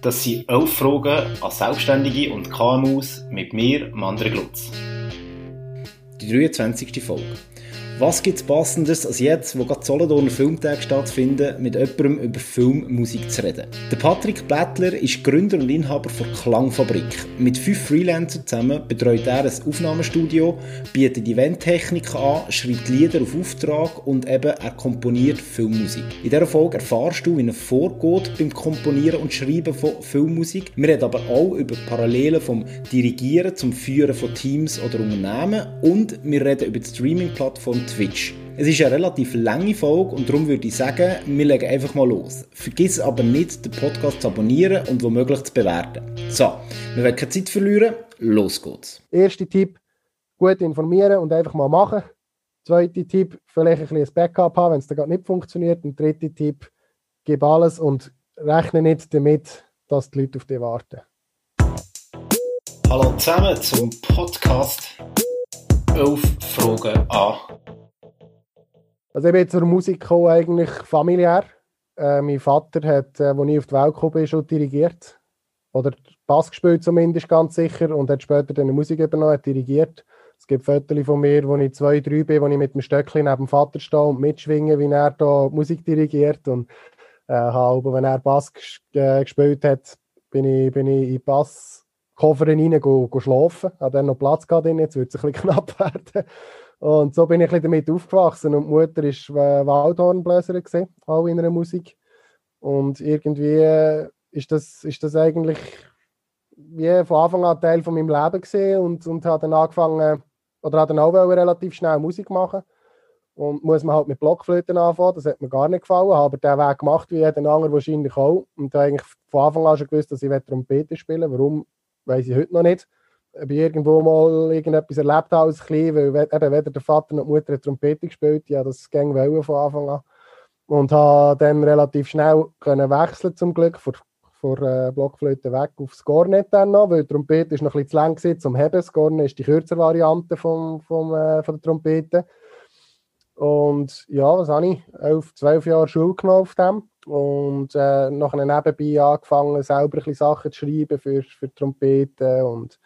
Das sind elf Fragen an Selbstständige und KMUs mit mir, Mandre Glutz. Die 23. Folge. Was gibt es Passendes als jetzt, wo gerade Solothurner Filmtag stattfinden, mit jemandem über Filmmusik zu reden? Der Patrick Blättler ist Gründer und Inhaber von Klangfabrik. Mit fünf Freelancern zusammen betreut er ein Aufnahmestudio, bietet Eventtechnik an, schreibt Lieder auf Auftrag und eben er komponiert Filmmusik. In dieser Folge erfahrst du, wie er vorgeht beim Komponieren und Schreiben von Filmmusik. Wir reden aber auch über Parallelen vom Dirigieren zum Führen von Teams oder Unternehmen und wir reden über die Streaming-Plattform Twitch. Es ist eine relativ lange Folge und darum würde ich sagen, wir legen einfach mal los. Vergiss aber nicht, den Podcast zu abonnieren und womöglich zu bewerten. So, wir werden keine Zeit verlieren, los geht's. Erster Tipp, gut informieren und einfach mal machen. Zweiter Tipp, vielleicht ein bisschen ein Backup haben, wenn es gerade nicht funktioniert. Und dritter Tipp, gib alles und rechne nicht damit, dass die Leute auf dich warten. Hallo zusammen zum Podcast 11 Fragen an also ich bin zur Musik gekommen, eigentlich familiär. Äh, mein Vater hat, äh, als ich auf die Welt gekommen bin, schon dirigiert. Oder Bass gespielt zumindest, ganz sicher. Und hat später dann die Musik übernommen, hat dirigiert. Es gibt Fotos von mir, wo ich zwei, drei bin, wo ich mit dem Stöckchen neben dem Vater stehe und mitschwinge, wie er da Musik dirigiert. Und äh, habe, wenn er Bass äh, gespielt hat, bin ich, bin ich in Basskoffer rein go, go schlafen. Hat dann noch Platz gehabt jetzt wird es ein bisschen knapp werden. Und so bin ich damit aufgewachsen. Und die Mutter war äh, Waldhornbläserin, auch in einer Musik. Und irgendwie ist das, ist das eigentlich wie von Anfang an Teil von meinem Leben gesehen und, und habe dann angefangen, oder habe dann auch relativ schnell Musik machen. Und muss man halt mit Blockflöten anfangen, das hat mir gar nicht gefallen, aber den Weg gemacht, wie jeder andere wahrscheinlich auch. Und habe eigentlich von Anfang an schon gewusst, dass ich Trompete spielen will. Warum, weiß ich heute noch nicht ob ich irgendwo mal irgendetwas erlebt habe als Klein, weil eben weder der Vater noch die Mutter eine Trompete gespielt ja das ging von Anfang an. Und habe dann relativ schnell können wechseln zum Glück, von, von äh, Blockflöte weg aufs Gornet dann noch, weil die Trompete ist noch ein bisschen zu lang gewesen, zum Heben. Das Gornet ist die kürzere Variante vom, vom, äh, von der Trompete. Und ja, was habe ich? Elf, zwölf Jahre Schule genommen auf dem. Und äh, nachher nebenbei angefangen, selber ein bisschen Sachen zu schreiben für, für Trompete und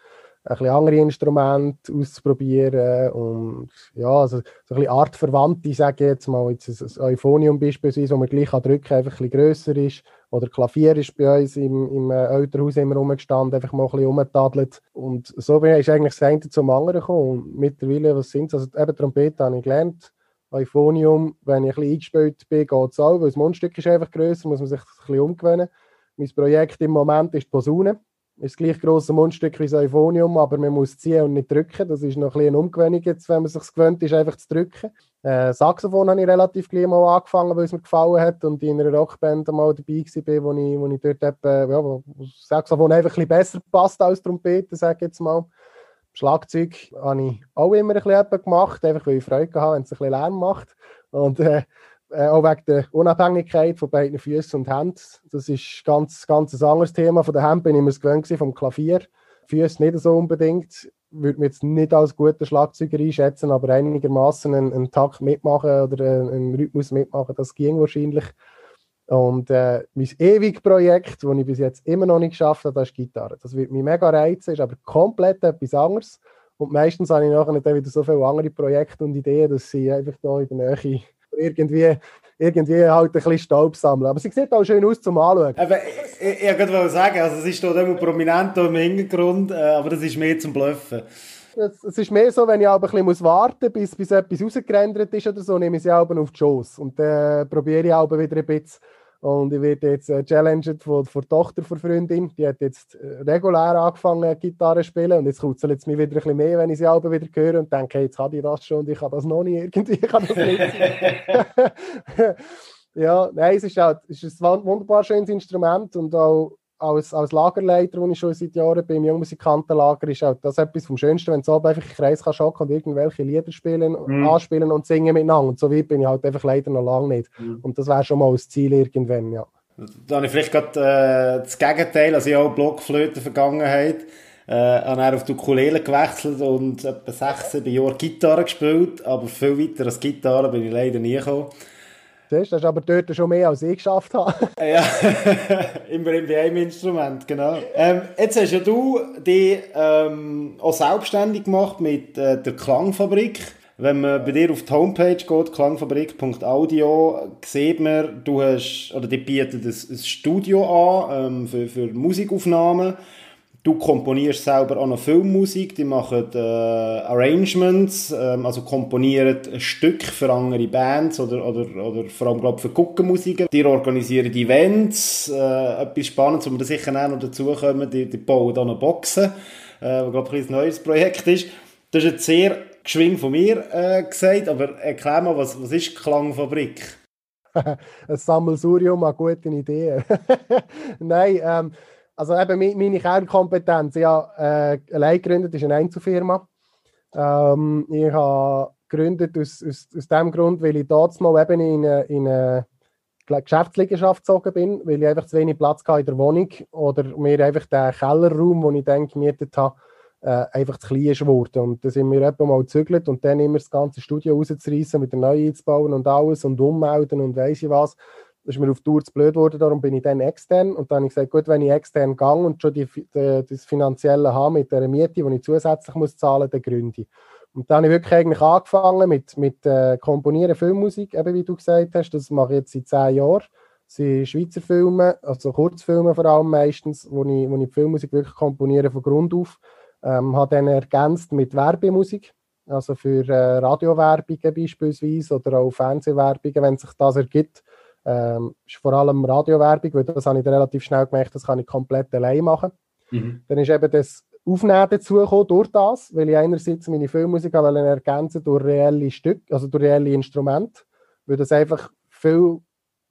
ein bisschen andere Instrumente auszuprobieren und ja, also so ein bisschen artverwandte, sage ich jetzt mal, jetzt ein Euphonium beispielsweise, wo man gleich drücken kann, einfach ein bisschen grösser ist oder Klavier ist bei uns im, im äh, Elternhaus immer rumgestanden, einfach mal ein bisschen und so bin ich eigentlich das eine zum anderen gekommen und mittlerweile, was sind es, also eben Trompete habe ich gelernt, Euphonium, wenn ich ein bisschen eingespielt bin, geht es auch, weil das Mundstück ist einfach grösser, muss man sich ein bisschen umgewöhnen. Mein Projekt im Moment ist die Posaune ist das gleich grosse Mundstück wie das Euphonium, aber man muss ziehen und nicht drücken. Das ist noch ein eine Umgewöhnung jetzt, wenn man sich gewöhnt ist, einfach zu drücken. Äh, Saxophon habe ich relativ gleich mal angefangen, weil es mir gefallen hat und in einer Rockband mal dabei war, wo ich, wo ich dort eben, ja, wo Saxophon einfach ein bisschen besser passt als Trompete, sage ich jetzt mal. Schlagzeug habe ich auch immer ein bisschen gemacht, einfach weil ich Freude hatte, wenn es ein bisschen Lärm macht. Und äh, äh, auch wegen der Unabhängigkeit von beiden Füßen und Händen. Das ist ganz, ganz ein anderes Thema. Von der Hand bin ich mir gewöhnt vom Klavier. Füße nicht so unbedingt. Würde mich jetzt nicht als guter Schlagzeuger einschätzen, aber einigermaßen einen, einen Takt mitmachen oder einen Rhythmus mitmachen, das ging wahrscheinlich. Und äh, mein ewiges Projekt, das ich bis jetzt immer noch nicht geschafft habe, das ist Gitarre. Das wird mich mega reizen, ist aber komplett etwas anderes. Und meistens habe ich nachher nicht wieder so viele andere Projekte und Ideen, dass sie einfach da in der Nähe irgendwie, irgendwie halt ein bisschen Staub sammeln. Aber sie sieht auch schön aus zum Anschauen. Aber ich, ich, ich wollte sagen, also es ist hier immer prominent im Hintergrund, äh, aber das ist mehr zum Bluffen. Es, es ist mehr so, wenn ich aber ein bisschen warten muss, bis, bis etwas rausgerendert ist oder so, nehme ich sie auch auf die Schoss. Und dann äh, probiere ich auch wieder ein bisschen und ich werde jetzt äh, challenged von, von der Tochter von Freundin. Die hat jetzt äh, regulär angefangen, Gitarre zu spielen. Und jetzt kutzelt es mich wieder ein bisschen mehr, wenn ich sie alle wieder höre und denke, hey, jetzt habe ich das schon und ich habe das noch nicht irgendwie. Ich kann das nicht. ja, nein, es ist, halt, es ist ein wunderbar schönes Instrument und auch als, als Lagerleiter, wo ich schon seit Jahren bin, im Jungmusikantenlager, ist auch das etwas vom Schönsten, wenn du so einfach im Kreis kannst und irgendwelche Lieder spielen, mhm. anspielen und singen miteinander. Und so weit bin ich halt einfach leider noch lange nicht. Mhm. Und das wäre schon mal das Ziel irgendwann, ja. Da habe ich vielleicht gerade äh, das Gegenteil, also ich habe auch Blockflöte Vergangenheit, äh, habe dann auf die Ukulele gewechselt und etwa sechs, sieben Jahre Gitarre gespielt, aber viel weiter als Gitarre bin ich leider nie gekommen. Das ist aber dort schon mehr als ich geschafft habe. ja, immerhin bei einem Instrument, genau. Ähm, jetzt hast ja du dich ähm, auch selbstständig gemacht mit äh, der Klangfabrik. Wenn man bei dir auf die Homepage geht, klangfabrik.audio, sieht man, du hast, oder die bietet ein, Studio an ähm, für, für Musikaufnahmen. Du komponierst selber auch noch Filmmusik, die machen äh, Arrangements, ähm, also komponieren ein Stück für andere Bands oder, oder, oder vor allem glaub, für Guckenmusiker. Die organisieren Events, äh, etwas Spannendes, wo wir sicher auch noch dazukommen, die, die bauen da noch Boxen, äh, was glaube ich ein neues Projekt ist. Das ist jetzt sehr geschwing von mir äh, gesagt, aber erklär mal, was, was ist Klangfabrik? ein Sammelsurium an guten Ideen. Nein, ähm, also eben meine Kernkompetenz, ich habe äh, allein gegründet, ist eine Einzelfirma. Ähm, ich habe gegründet aus, aus, aus dem Grund, weil ich dort mal eben in eine, in eine Geschäftsliegenschaft gezogen bin, weil ich einfach zu wenig Platz hatte in der Wohnung oder mir einfach den Kellerraum, den ich dann gemietet habe, äh, einfach zu klein geworden. Und da sind wir etwa mal gezügelt und dann immer das ganze Studio rauszureißen, wieder neu einzubauen und alles und ummelden und weiss ich was ist mir auf Tour zu blöd geworden, darum bin ich dann extern. Und dann habe ich gesagt, gut, wenn ich extern gehe und schon die, die, das Finanzielle habe mit der Miete, die ich zusätzlich muss zahlen muss, dann gründe ich. Und dann habe ich wirklich eigentlich angefangen mit, mit äh, Komponieren Filmmusik, eben wie du gesagt hast. Das mache ich jetzt seit zehn Jahren. Das sind Schweizer Filme, also Kurzfilme vor allem meistens, wo ich, wo ich die Filmmusik wirklich komponiere von Grund auf. Ähm, habe dann ergänzt mit Werbemusik, also für äh, Radiowerbungen beispielsweise oder auch Fernsehwerbungen, wenn sich das ergibt ähm, ist vor allem Radiowerbung, weil das habe ich relativ schnell gemerkt, das kann ich komplett allein machen. Mhm. Dann ist eben das Aufnehmen dazugekommen durch das, weil ich einerseits meine Filmmusik ergänzen durch reelle Stücke, also durch reelle Instrumente, weil das einfach viel,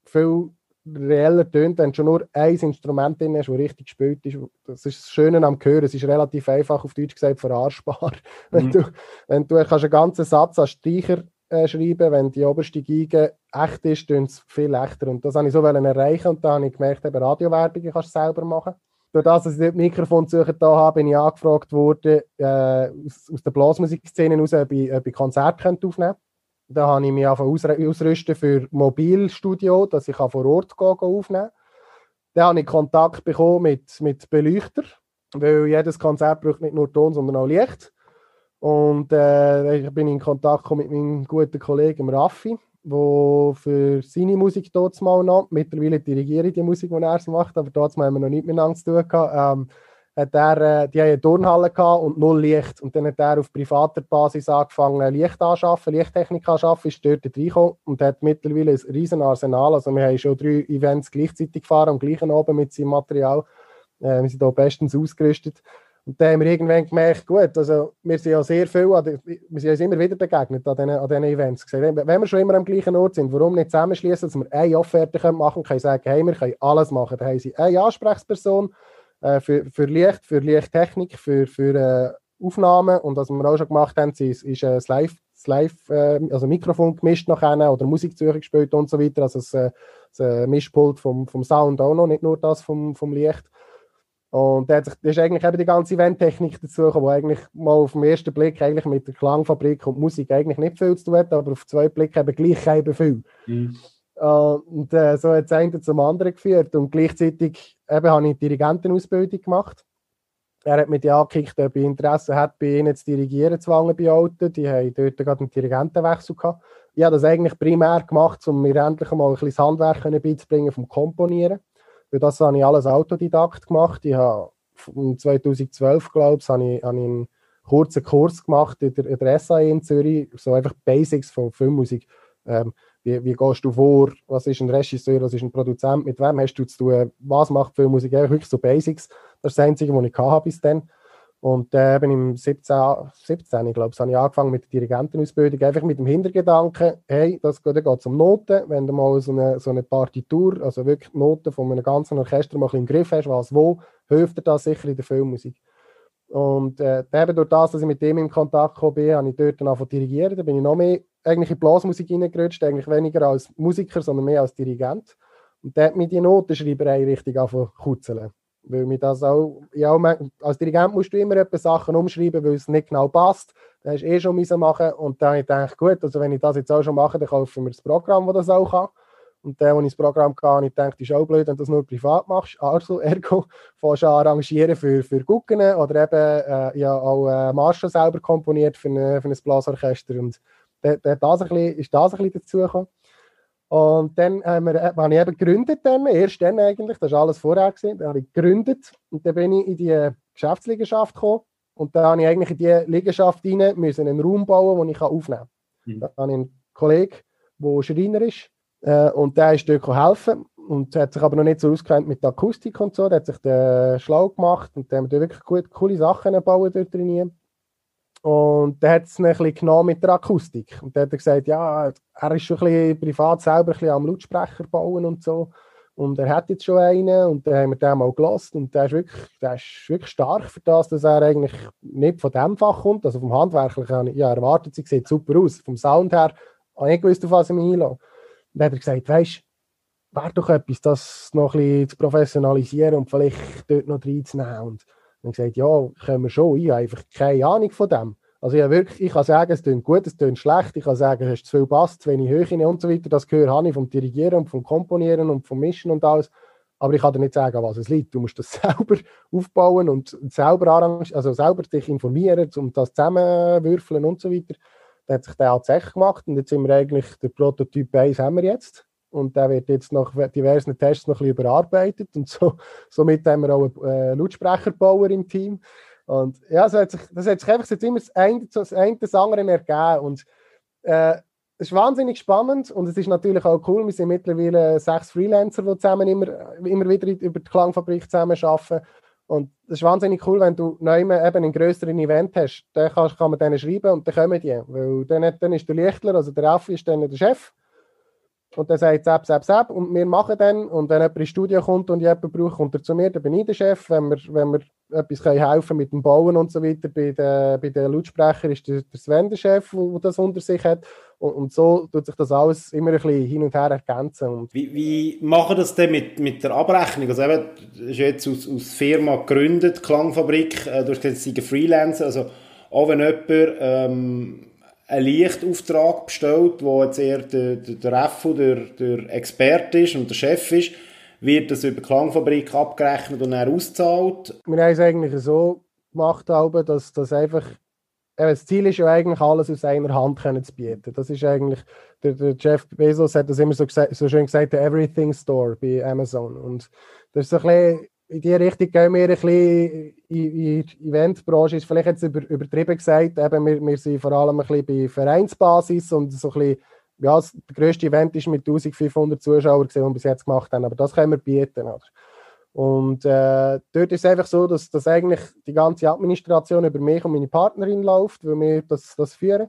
viel reeller tönt, wenn schon nur ein Instrument drin ist, das richtig gespielt ist. Das ist das Schöne am Hören. Es ist relativ einfach, auf Deutsch gesagt, verarschbar. Mhm. Wenn du, wenn du kannst einen ganzen Satz als Streicher äh, schreiben. Wenn die oberste Geige echt ist, tun es viel echter. Und das habe ich so erreichen und da habe ich gemerkt, eben Radiowerbung kannst du selber machen. Durch das, dass ich das Mikrofon suchen da habe, bin ich angefragt worden, äh, aus, aus der Blasmusikszene heraus, ob ich, ob ich Konzerte aufnehmen könnte. Da habe ich mich ausrüsten für Mobilstudio, dass ich vor Ort gehen, aufnehmen kann. Dann habe ich Kontakt bekommen mit, mit Beleuchter, weil jedes Konzert braucht nicht nur Ton, sondern auch Licht. Und äh, ich bin in Kontakt mit meinem guten Kollegen Raffi, der für seine Musik dort mal noch, mittlerweile dirigiere ich die Musik, die er macht, aber dort haben wir noch nicht miteinander zu tun gehabt. Ähm, hat er, äh, die haben eine Turnhalle gehabt und null Licht. Und dann hat er auf privater Basis angefangen, Licht anschaffen, Lichttechnik anschaffen, ist dort reingekommen und hat mittlerweile ein riesen Arsenal. Also wir haben schon drei Events gleichzeitig gefahren, am gleichen oben mit seinem Material. Äh, wir sind hier bestens ausgerüstet. Und dann haben wir irgendwann gemerkt, gut, also wir sind ja sehr viel, wir sind uns immer wieder begegnet an diesen, an diesen Events. Gesagt, wenn wir schon immer am gleichen Ort sind, warum nicht zusammenschließen, dass wir eine Offerte machen können, können sagen, hey, wir können alles machen. Da haben sie eine Ansprechperson äh, für, für Licht, für Lichttechnik, für, für äh, Aufnahmen und was wir auch schon gemacht haben, ist, ist äh, das Live, das Live äh, also Mikrofon gemischt nachher oder Musiksuche gespielt und so weiter, also das, äh, das äh, Mischpult vom, vom Sound auch noch, nicht nur das vom, vom Licht. Und da, ist eigentlich eben die ganze Eventtechnik dazu gekommen, die eigentlich mal auf den ersten Blick eigentlich mit der Klangfabrik und Musik eigentlich nicht viel zu tun hat, aber auf zwei Blick eben gleich eben viel. Mhm. Uh, und äh, so hat es eine zum anderen geführt. Und gleichzeitig eben, habe ich Dirigentenausbildung gemacht. Er hat mich angekickt, ob ich Interesse hat, bei ihnen zu dirigieren, zu Wangen bei Alten. Die haben dort gerade einen Dirigentenwechsel gehabt. Ich habe das eigentlich primär gemacht, um mir endlich mal ein bisschen das Handwerk beizubringen vom Komponieren. Für das habe ich alles Autodidakt gemacht. Ich habe 2012, glaube ich, habe ich, einen kurzen Kurs gemacht in der, in der SAE in Zürich, so einfach Basics von Filmmusik. Ähm, wie, wie gehst du vor? Was ist ein Regisseur? Was ist ein Produzent? Mit wem hast du zu tun? Was macht Filmmusik? Wirklich so Basics. Das ist das Einzige, was ich hatte bis dann. Und äh, eben im 17, 17 ich glaube, habe ich angefangen mit der Dirigentenausbildung, einfach mit dem Hintergedanken, hey, das geht, geht um Noten, wenn du mal so eine, so eine Partitur, also wirklich Noten von einem ganzen Orchester mal im Griff hast, was wo, hilft dir das sicher in der Filmmusik. Und äh, eben durch das, dass ich mit dem in Kontakt gekommen bin, habe ich dort dann angefangen dirigieren, da bin ich noch mehr eigentlich in Blasmusik reingerutscht, eigentlich weniger als Musiker, sondern mehr als Dirigent. Und da hat mich die Notenschreiberei richtig angefangen zu kutzeln. Weil mir das auch, ja, als Dirigent musst du immer etwas Sachen umschreiben, weil es nicht genau passt. Das hast du eh schon müssen machen und dann habe ich gedacht, gut, also wenn ich das jetzt auch schon mache, dann kaufe ich mir das Programm, das das auch kann. Und der, der ins Programm kam, ich dachte, ist auch blöd, wenn du das nur privat machst. Also, ergo, fährst du an arrangieren für, für Gucken oder eben, äh, ja, auch äh, Marshall selber komponiert für, eine, für ein Blasorchester. Und der, der, das ein bisschen, ist das ein bisschen dazugekommen. Und dann haben wir, äh, habe ich eben gegründet, dann, erst dann eigentlich, das war alles vorher, gewesen, dann habe ich gegründet und dann bin ich in die Geschäftsliegenschaft gekommen und dann habe ich eigentlich in diese Liegenschaft rein müssen einen Raum bauen, den ich aufnehmen kann. Mhm. Da habe ich einen Kollegen, der Schreiner ist äh, und der ist dort helfen und hat sich aber noch nicht so auskennt mit der Akustik und so, der hat sich den schlau gemacht und der hat wirklich gut, coole Sachen gebaut dort drin. Und der hat es ein bisschen genommen mit der Akustik. Und der hat gesagt, ja, er ist schon ein bisschen privat selber ein bisschen am Lautsprecher bauen und so. Und er hat jetzt schon einen und dann haben wir den mal gelassen. Und der ist, wirklich, der ist wirklich stark für das, dass er eigentlich nicht von dem Fach kommt. Also vom Handwerklichen, ja, erwartet, sie sieht super aus. Vom Sound her ich nicht gewusst, auf was ich mich einlasse. Und dann hat er gesagt, weißt du, wäre doch etwas, das noch ein bisschen zu professionalisieren und vielleicht dort noch reinzunehmen. Dann gesagt, ja, können wir schon. Ich habe einfach keine Ahnung von dem. Also ja, wirklich, ich kann sagen, es klingt gut, es klingt schlecht. Ich kann sagen, es ist zu viel Bass, zu wenig Höhe und so weiter. Das gehört ich vom Dirigieren und vom Komponieren und vom Mischen und alles. Aber ich kann dir nicht sagen, was es liegt. Du musst das selber aufbauen und selber also selber dich informieren, um das zusammenwürfeln und so weiter. Dann hat sich der tatsächlich gemacht und jetzt sind wir eigentlich, der Prototyp 1 haben wir jetzt. Und der wird jetzt nach diversen Tests noch ein bisschen überarbeitet und so, somit haben wir auch einen äh, Lautsprecherbauer im Team und ja, das hat sich, das hat sich einfach jetzt immer das eine, das eine das andere ergeben. Und äh, es ist wahnsinnig spannend und es ist natürlich auch cool. Wir sind mittlerweile sechs Freelancer, die zusammen immer, immer wieder über die Klangfabrik zusammen arbeiten. Und das ist wahnsinnig cool, wenn du neu eben einen größeren Event hast. Dann kann, kann man denen schreiben und dann kommen die. Weil dann, dann ist der Lichtler, also der Raffi ist dann der Chef. Und dann sagt Sepp, Sepp, Sepp und wir machen dann. Und wenn jemand ins Studio kommt und jemand braucht, kommt er zu mir, dann bin ich der Chef. Wenn wir, wenn wir etwas können helfen mit dem Bauen und so weiter, bei den, bei den Lautsprechern ist der, der Sven der Chef, der das unter sich hat. Und, und, so tut sich das alles immer ein bisschen hin und her ergänzen. Und wie, wie machen das denn mit, mit der Abrechnung? Also eben, ist jetzt aus, aus Firma gegründet, Klangfabrik, äh, du hast gesagt, sie Freelancer, also auch wenn jemand ähm, einen Lichtauftrag bestellt, wo jetzt eher der, der, der FU der, der Experte ist und der Chef ist, wird das über die Klangfabrik abgerechnet und dann ausgezahlt? Wir haben es eigentlich so gemacht, dass das einfach das Ziel ist ja eigentlich, alles aus einer Hand zu bieten. Das ist eigentlich, der, der Jeff Bezos hat das immer so, so schön gesagt, der Everything Store bei Amazon. Und das ist so ein bisschen in die Richtung gehen wir ein bisschen in, die Eventbranche, ist vielleicht jetzt über, übertrieben gesagt, eben wir, wir sind vor allem ein bisschen bei Vereinsbasis und so ein bisschen, ja, das grösste Event ist mit 1500 Zuschauern, die wir bis jetzt gemacht haben, aber das können wir bieten. Oder? Und äh, dort ist es einfach so, dass, dass eigentlich die ganze Administration über mich und meine Partnerin läuft, weil wir das, das führen.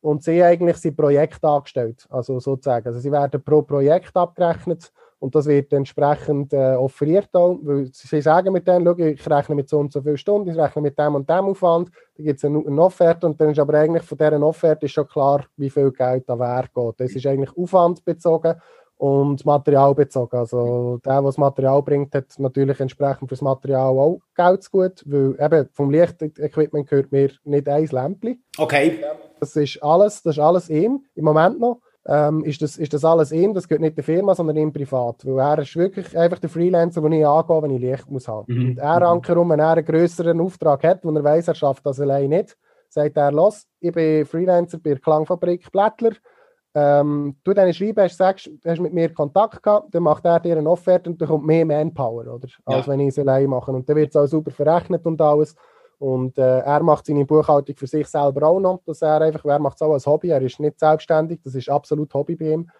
Und sie eigentlich sind Projekte angestellt, also sozusagen. Also sie werden pro Projekt abgerechnet und das wird entsprechend äh, offeriert auch, weil sie sagen mit denen, schau, ich rechne mit so und so vielen Stunden, ich rechne mit dem und dem Aufwand, da gibt es eine, eine, Offerte und dann ist aber eigentlich von dieser Offerte ist schon klar, wie viel Geld da Wert geht. Das ist eigentlich aufwandbezogen und materialbezogen. Also der, der das Material bringt, hat natürlich entsprechend für das Material auch Geld zu gut, weil eben vom Lichtequipment gehört mir nicht ein Lämpchen. Okay. Das ist alles, das ist alles ihm im Moment noch ähm, ist, das, ist das alles ihm, das gehört nicht der Firma, sondern ihm privat. Weil er ist wirklich einfach der Freelancer, den ich angehe, wenn ich Licht muss haben. Mhm. Und er ankerum, wenn er einen größeren Auftrag hat, wo er weiß, er schafft das allein nicht, sagt er, los, ich bin Freelancer bei der Klangfabrik Blättler, ähm, du dann schreiben, hast, sagst, hast mit mir Kontakt gehabt, dann macht er dir eine Offerte und dann kommt mehr Manpower, oder? Als ja. wenn ich es allein mache. Und dann wird es auch super verrechnet und alles. Und äh, er macht seine Buchhaltung für sich selber auch noch, dass er einfach, er macht es auch als Hobby, er ist nicht selbstständig, das ist absolut Hobby bei ihm.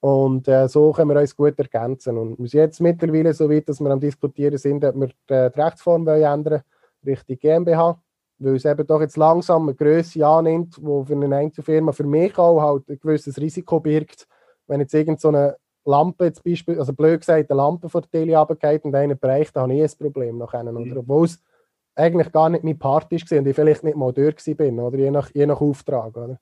Und äh, so können wir uns gut ergänzen. Und wir sind jetzt mittlerweile so weit, dass wir am Diskutieren sind, ob wir die, die Rechtsform wollen ändern Richtung GmbH, weil es eben doch jetzt langsam eine Größe annimmt, wo für eine Einzelfirma für mich auch halt ein gewisses Risiko birgt, wenn jetzt irgendeine so Lampe, zum Beispiel, also blöd gesagt, eine Lampe von der Tele runtergeht und einen Bereich, da habe ich ein Problem nachher. Mhm. Obwohl es eigentlich gar nicht mein Part ist und ich vielleicht nicht mal dort bin, oder je nach, je nach Auftrag. Oder?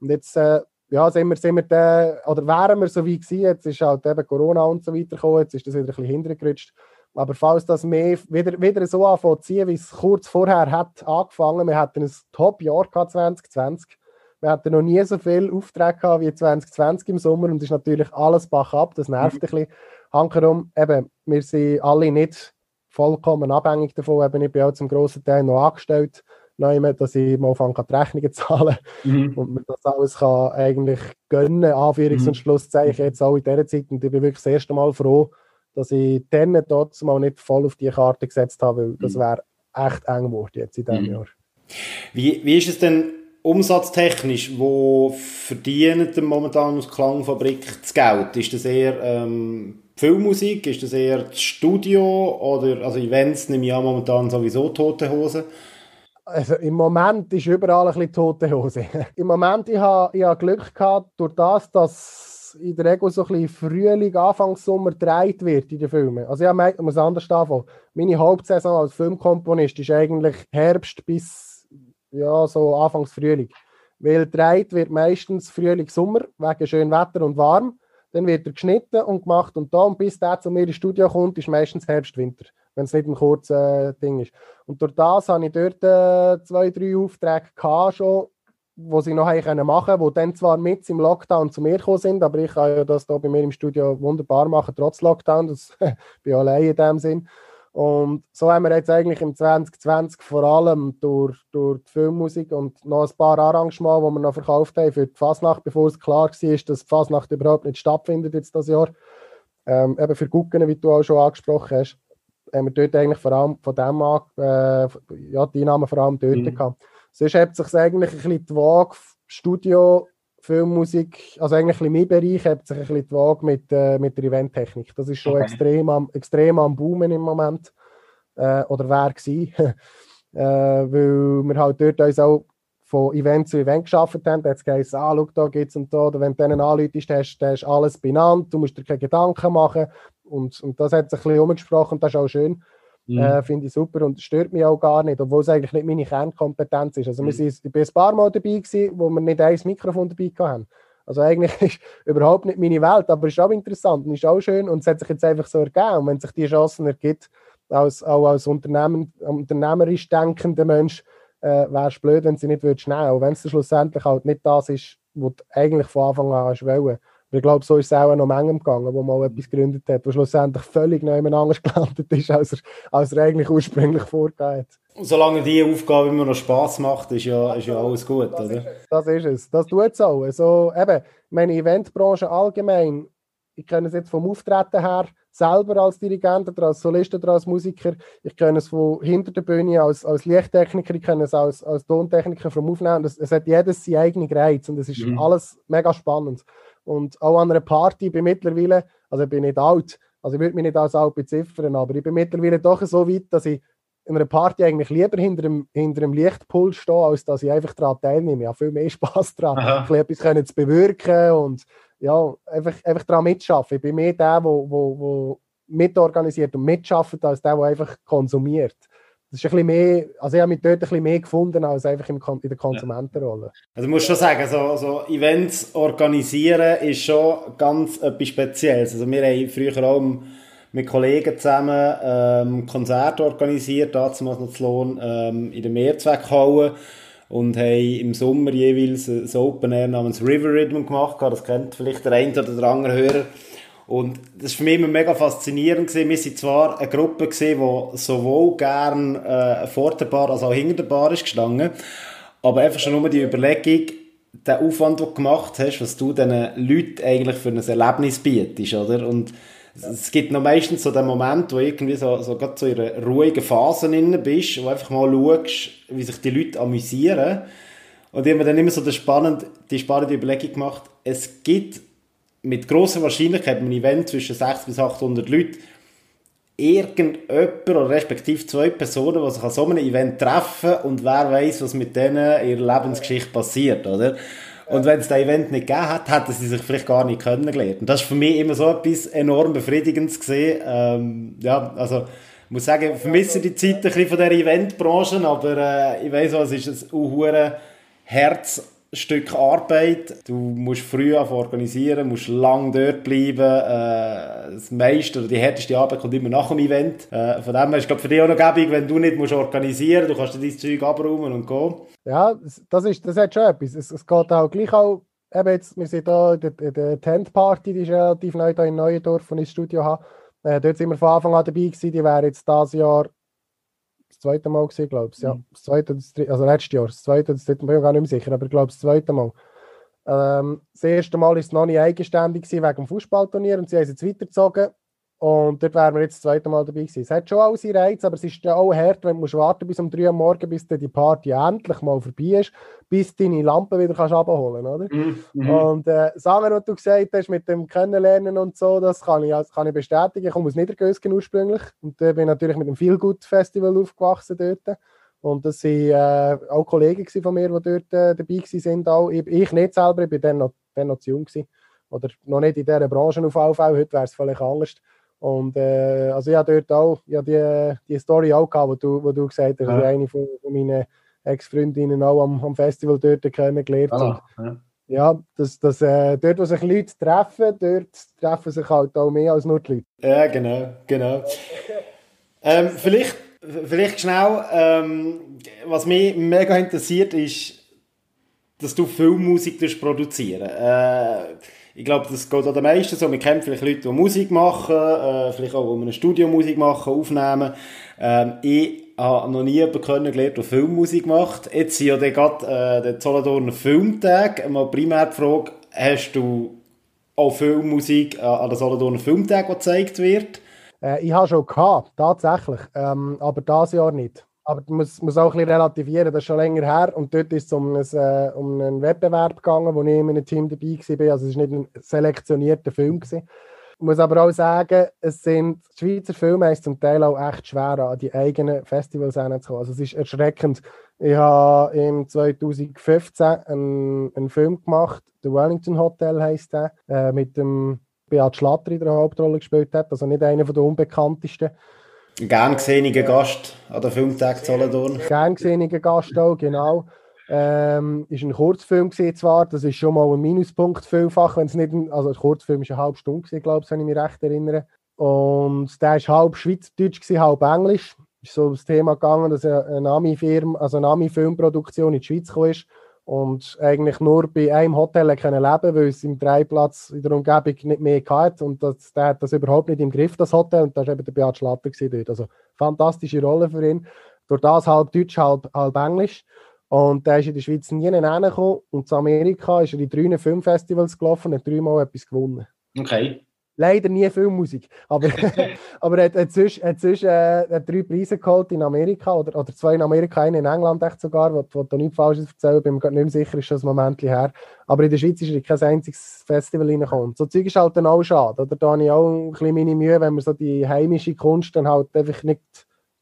Und jetzt äh, ja, sind wir, sind wir da, oder wären wir so wie gewesen, jetzt ist halt eben Corona und so weiter gekommen, jetzt ist das wieder ein bisschen hintergerutscht. Aber falls das mehr wieder, wieder so anfängt zu ziehen, wie es kurz vorher hat angefangen, wir hatten ein Top-Jahr 2020, wir hatten noch nie so viele Aufträge gehabt wie 2020 im Sommer und es ist natürlich alles bach ab, das nervt mhm. ein bisschen. Hankerum, eben, wir sind alle nicht vollkommen abhängig davon, eben, ich bin auch zum grossen Teil noch angestellt, neu, dass ich mal anfangen kann, die Rechnungen zu zahlen mhm. und mir das alles kann eigentlich gönnen, Anführungs- mhm. und Schlusszeichen jetzt auch in dieser Zeit und ich bin wirklich das erste Mal froh, dass ich dann dort mal nicht voll auf die Karte gesetzt habe, weil das mhm. wäre echt eng geworden jetzt in diesem mhm. Jahr. Wie, wie ist es denn umsatztechnisch, wo verdient momentan aus Klangfabrik das Geld? Ist das eher ähm, Filmmusik, ist das eher das Studio oder also Events nehme ich an momentan sowieso tote Hose? Also im Moment ist überall ein bisschen tote Hose. Im Moment ich habe ich habe Glück gehabt durch das, dass in der Regel so ein bisschen Frühling, Anfang Sommer gedreht wird in den Filmen. Also ich muss anders anfangen. Meine Hauptsaison als Filmkomponist ist eigentlich Herbst bis ja, so Anfangs Frühling. Weil gedreht wird meistens Frühling, Sommer, wegen schönem Wetter und warm. Dann wird er geschnitten und gemacht und da und bis der zu mir ins Studio kommt, ist meistens Herbst, Winter, wenn es nicht ein kurzes äh, Ding ist. Und durch das habe ich dort äh, zwei, drei Aufträge gehabt schon, wo sie noch machen können, die dann zwar mit im Lockdown zu mir gekommen sind, aber ich kann ja das hier bei mir im Studio wunderbar machen, trotz Lockdown, das bin ich allein in dem Sinn. Und so haben wir jetzt eigentlich im 2020 vor allem durch, durch die Filmmusik und noch ein paar Arrangements, die wir noch verkauft haben für die Fasnacht, bevor es klar war, dass die Fasnacht überhaupt nicht stattfindet jetzt das Jahr. Ähm, eben für Gucken, wie du auch schon angesprochen hast, haben wir dort eigentlich vor allem von dem an, äh, ja, die Einnahmen vor allem dort mhm. gehabt. Sonst hat sich eigentlich ein bisschen die Waage Studio Filmmusik, also eigentlich in meinem Bereich, hat sich ein bisschen die Waage mit, äh, mit der Eventtechnik. Das ist schon okay. extrem, am, extrem am Boomen im Moment. Äh, oder wäre gewesen. äh, weil wir halt dort uns auch von Event zu Event geschafft haben. Da hat es geheißen, ah, schau, da geht's und da. Oder wenn du denen anläutest, hast du alles benannt, du musst dir keine Gedanken machen. Und, und das hat sich ein bisschen umgesprochen, das ist auch schön. Mhm. Äh, Finde ich super und stört mich auch gar nicht, obwohl es eigentlich nicht meine Kernkompetenz ist. Also mhm. wir sind, ich bin ein paar Mal dabei gewesen, wo wir nicht ein Mikrofon dabei hatten. Also eigentlich ist überhaupt nicht meine Welt, aber es ist auch interessant und ist auch schön und es hat sich jetzt einfach so ergeben. Und wenn sich die Chancen ergibt, als, auch als Unternehmen, unternehmerisch denkender Mensch, äh, wäre es blöd, wenn sie nicht schnell, auch wenn es schlussendlich halt nicht das ist, was du eigentlich von Anfang an hast wollen. Aber ich glaube, so ist es auch noch Menge gegangen, wo man etwas gegründet hat, was schlussendlich völlig neu anders gelandet ist, als er, als er eigentlich ursprünglich vorgegangen hat. Solange die Aufgabe immer noch Spass macht, ist ja, ist ja alles gut, das oder? Ist das ist es. Das tut es auch. Also, eben, meine Eventbranche allgemein, ich kenne es jetzt vom Auftreten her, selber als Dirigent oder als Solist oder als Musiker. Ich kenne es von hinter der Bühne als, als Lichttechniker, ich kenne es als, als Tontechniker vom Aufnehmen. Es, es hat jedes seinen eigenen Reiz und es ist mhm. alles mega spannend. Und auch an einer Party bin mittlerweile, also ich bin nicht alt, also ich würde mich nicht als alt beziffern, aber ich bin mittlerweile doch so weit, dass ich in einer Party eigentlich lieber hinter einem, hinter einem Lichtpult stehe, als dass ich einfach daran teilnehme. Ich habe viel mehr Spass daran, Aha. etwas können zu bewirken und ja, einfach, einfach daran mitschaffen. Ich bin mehr der, der wo, wo, wo mitorganisiert und mitschafft, als der, der einfach konsumiert das ist ein bisschen mehr, also ich habe mich dort ein bisschen mehr gefunden als einfach in der Konsumentenrolle. Also ich muss schon sagen, so, so Events organisieren ist schon ganz etwas Spezielles. Also wir haben früher auch mit Kollegen zusammen ähm, Konzerte organisiert, damals noch zu Lohn ähm, in der Mehrzweckhalle und haben im Sommer jeweils ein Open Air namens River Rhythm gemacht. Das kennt vielleicht der eine oder der andere Hörer. Und das war für mich immer mega faszinierend. Gewesen. Wir waren zwar eine Gruppe, gewesen, die sowohl gern äh, vor der Bar als auch hinter der Bar ist gestanden, aber einfach schon nur die Überlegung, der Aufwand, den du gemacht hast, was du diesen Leuten eigentlich für ein Erlebnis bietest, oder? Und es gibt noch meistens so den Moment, wo irgendwie so, so, gerade so in einer ruhigen Phase drin bist, wo einfach mal schaust, wie sich die Leute amüsieren. Und ich habe mir dann immer so die spannende, die spannende Überlegung gemacht, es gibt mit großer Wahrscheinlichkeit ein Event zwischen 600 bis 800 Leuten irgendjemand oder respektive zwei Personen, die sich an so einem Event treffen und wer weiß, was mit denen in ihrer Lebensgeschichte passiert, oder? Und wenn es das Event nicht gegeben hat, hätten sie sich vielleicht gar nicht kennengelernt. Und das ist für mich immer so etwas enorm Befriedigendes gesehen. Ähm, ja, also, ich muss sagen, ich vermisse die Zeit ein bisschen von dieser Eventbranche, aber äh, ich weiß was, es ist ein Herz Stück Arbeit. Du musst früh organisieren, musst lang dort bleiben. Äh, das meiste oder die härteste Arbeit kommt immer nach dem Event. Äh, von dem her ist es für dich auch noch gäbig, wenn du nicht musst organisieren musst. Du kannst dein Zeug abräumen und gehen. Ja, das, ist, das hat schon etwas. Es, es geht auch gleich auch, eben jetzt, wir sind hier in der, Tent Party, die ist relativ neu hier in Neuendorf, wo ich das Studio habe. Äh, dort sind wir von Anfang an dabei gewesen. Die wäre jetzt dieses Jahr das zweite Mal gewesen, glaube ich. Ja, mhm. das zweite, das dritte, also letztes Jahr, das zweite, das dritte, bin ich gar nicht mehr sicher, aber ich glaube das zweite Mal. Ähm, das erste Mal war es noch nicht eigenständig gewesen, wegen dem Fußballturnier und sie haben es jetzt weitergezogen. Und dort wären wir jetzt das zweite Mal dabei gewesen. Es hat schon auch seine Reize, aber es ist ja auch hart, wenn du warten bis um 3 Uhr morgens, bis die Party endlich mal vorbei ist, bis du deine Lampe wieder kannst abholen kannst, mhm, mhm. Und äh, sagen, was du gesagt hast mit dem Kennenlernen und so, das kann ich, das kann ich bestätigen. Ich komme aus Niedergösgen ursprünglich und äh, bin natürlich mit dem Feelgood Festival aufgewachsen dort. Und das waren äh, auch Kollegen von mir, die dort äh, dabei waren. Auch. Ich, ich nicht selber, ich war dann noch, dann noch zu jung. Gewesen. Oder noch nicht in dieser Branche auf AV, heute wäre es vielleicht anders. Und äh, also ich habe dort auch ja, die, die Story auch gehabt, wo du, wo du gesagt hast, ja. eine von, von meinen Ex-Freundinnen auch am, am Festival dort kennengelernt. Ah, ja. ja, das, das, äh, dort, wo sich Leute treffen, dort treffen sich halt auch mehr als nur die Leute. Ja, genau, genau. ähm, vielleicht, vielleicht schnell, ähm, was mich mega interessiert, ist, dass du Filmmusik produzieren äh, ich glaube, das geht auch den meisten so. Wir kennen vielleicht Leute, die Musik machen, äh, vielleicht auch, die eine Studio Musik machen, aufnehmen. Ähm, ich habe noch nie jemanden kennengelernt, der Filmmusik macht. Jetzt sind ja gerade äh, der Solothurner Filmtag. Mal primär die Frage, hast du auch Filmmusik äh, an der Solothurner Filmtag, die gezeigt wird? Äh, ich habe schon gehabt, tatsächlich. Ähm, aber dieses Jahr nicht. Aber man muss, muss auch ein bisschen relativieren, das ist schon länger her. Und dort ist es um, ein, äh, um einen Wettbewerb gegangen, wo ich in einem Team dabei war. Also es war nicht ein selektionierter Film. Gewesen. Ich muss aber auch sagen, es sind Schweizer Filme ist zum Teil auch echt schwer, an die eigenen Festivals hinzukommen. Also es ist erschreckend. Ich habe im 2015 einen, einen Film gemacht, The Wellington Hotel heisst der, äh, mit dem Beat Schlatter in der Hauptrolle gespielt hat, also nicht einer der unbekanntesten. Gern gesehener Gast an der Filmtag Solothurn. Gern gesehener Gast auch, genau. Ähm, ist ein Kurzfilm gewesen zwar, das ist schon mal ein Minuspunkt vielfach, wenn es nicht, ein, also ein Kurzfilm ist eine halbe Stunde gewesen, glaube ich, wenn ich mich recht erinnere. Und der ist halb Schweizerdeutsch gewesen, halb Englisch. Ist so das Thema gegangen, dass eine Ami-Film, also eine Ami-Filmproduktion in die Schweiz gekommen ist und eigentlich nur bei einem Hotel können leben, weil es im Dreiplatz in der Umgebung nicht mehr hatte und das, der hat das überhaupt nicht im Griff, das Hotel, und da war eben der Beat Schlatter dort. Also fantastische Rolle für ihn. Durch das halb Deutsch, halb, halb Englisch. Und der ist in der Schweiz nie hingekommen und in Amerika ist er in drei Filmfestivals gelaufen und hat dreimal etwas gewonnen. Okay leider nie Filmmusik. Aber, aber er hat, hat sonst, hat sonst äh, hat drei Preise geholt in Amerika oder, oder zwei in Amerika, einen in England echt sogar, wo, wo da nichts Falsches erzählen, bin mir nicht mehr sicher, ist schon ein Moment her. Aber in der Schweiz ist er kein einziges Festival reingekommen. So Zeug ist halt dann auch schade. Oder? Da habe ich auch ein bisschen meine Mühe, wenn man so die heimische Kunst dann halt einfach nicht,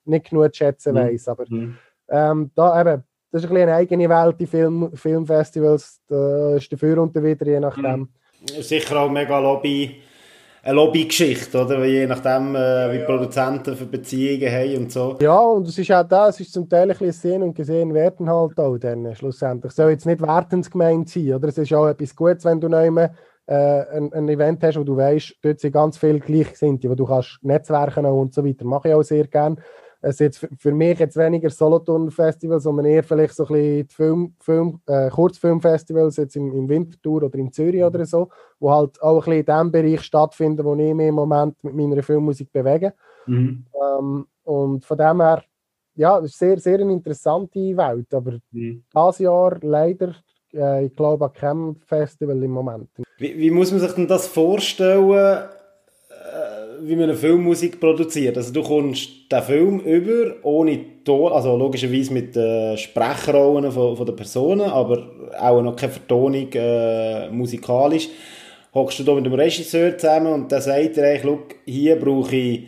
nicht genug zu schätzen mhm. weiss. Aber mhm. ähm, da eben, das ist ein bisschen eine eigene Welt, die Film, Filmfestivals. Da ist dafür und wieder, je nachdem. Mhm. Sicher auch mega Lobby eine Lobbygeschichte, oder? Je nachdem, äh, wie ja. Produzenten für Beziehungen haben und so. Ja, und es ist auch da, es ist zum Teil ein bisschen sehen und gesehen werden halt auch dann schlussendlich. Es soll jetzt nicht wertensgemeint sein, oder? Es ist auch etwas Gutes, wenn du neu äh, ein, ein, Event hast, wo du weißt, dort sind ganz viele Gleichgesinnte, wo du kannst Netzwerken und so weiter. Mache ich auch sehr gerne es jetzt für mich jetzt weniger Solothurn-Festivals, sondern eher vielleicht so ein bisschen Film, Film, äh, Kurzfilmfestivals jetzt im, im Winterthur oder in Zürich mhm. oder so, wo halt auch ein bisschen in dem Bereich stattfinden, wo ich mich im Moment mit meiner Filmmusik bewege. Mhm. Ähm, und von dem her, ja, das ist sehr, sehr eine interessante Welt, aber mhm. dieses Jahr leider, äh, ich glaube, an keinem Festival im Moment. Wie, wie muss man sich denn das vorstellen? Wie man eine Filmmusik produziert. Also du kommst den Film über, ohne Ton, also logischerweise mit den Sprechrollen von, von den Personen, aber auch noch keine Vertonung äh, musikalisch. Hockst du da mit dem Regisseur zusammen und der sagt dir eigentlich, hier brauche ich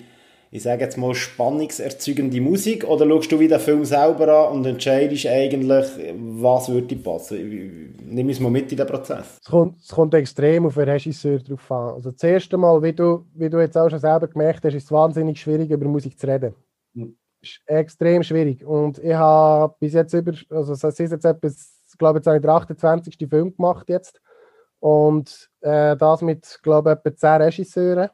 ich sage jetzt mal, spannungserzeugende Musik? Oder schaust du wie den Film selber an und entscheidest eigentlich, was würde passen? Nimm uns mal mit in den Prozess. Es kommt, es kommt extrem auf den Regisseur drauf an. Also das erste Mal, wie du, wie du jetzt auch schon selber gemerkt hast, ist es wahnsinnig schwierig, über Musik zu reden. Mhm. ist extrem schwierig. Und ich habe bis jetzt über, also es ist jetzt etwas ich glaube, jetzt habe ich den 28. Film gemacht jetzt. Und äh, das mit, glaube ich, etwa 10 Regisseuren.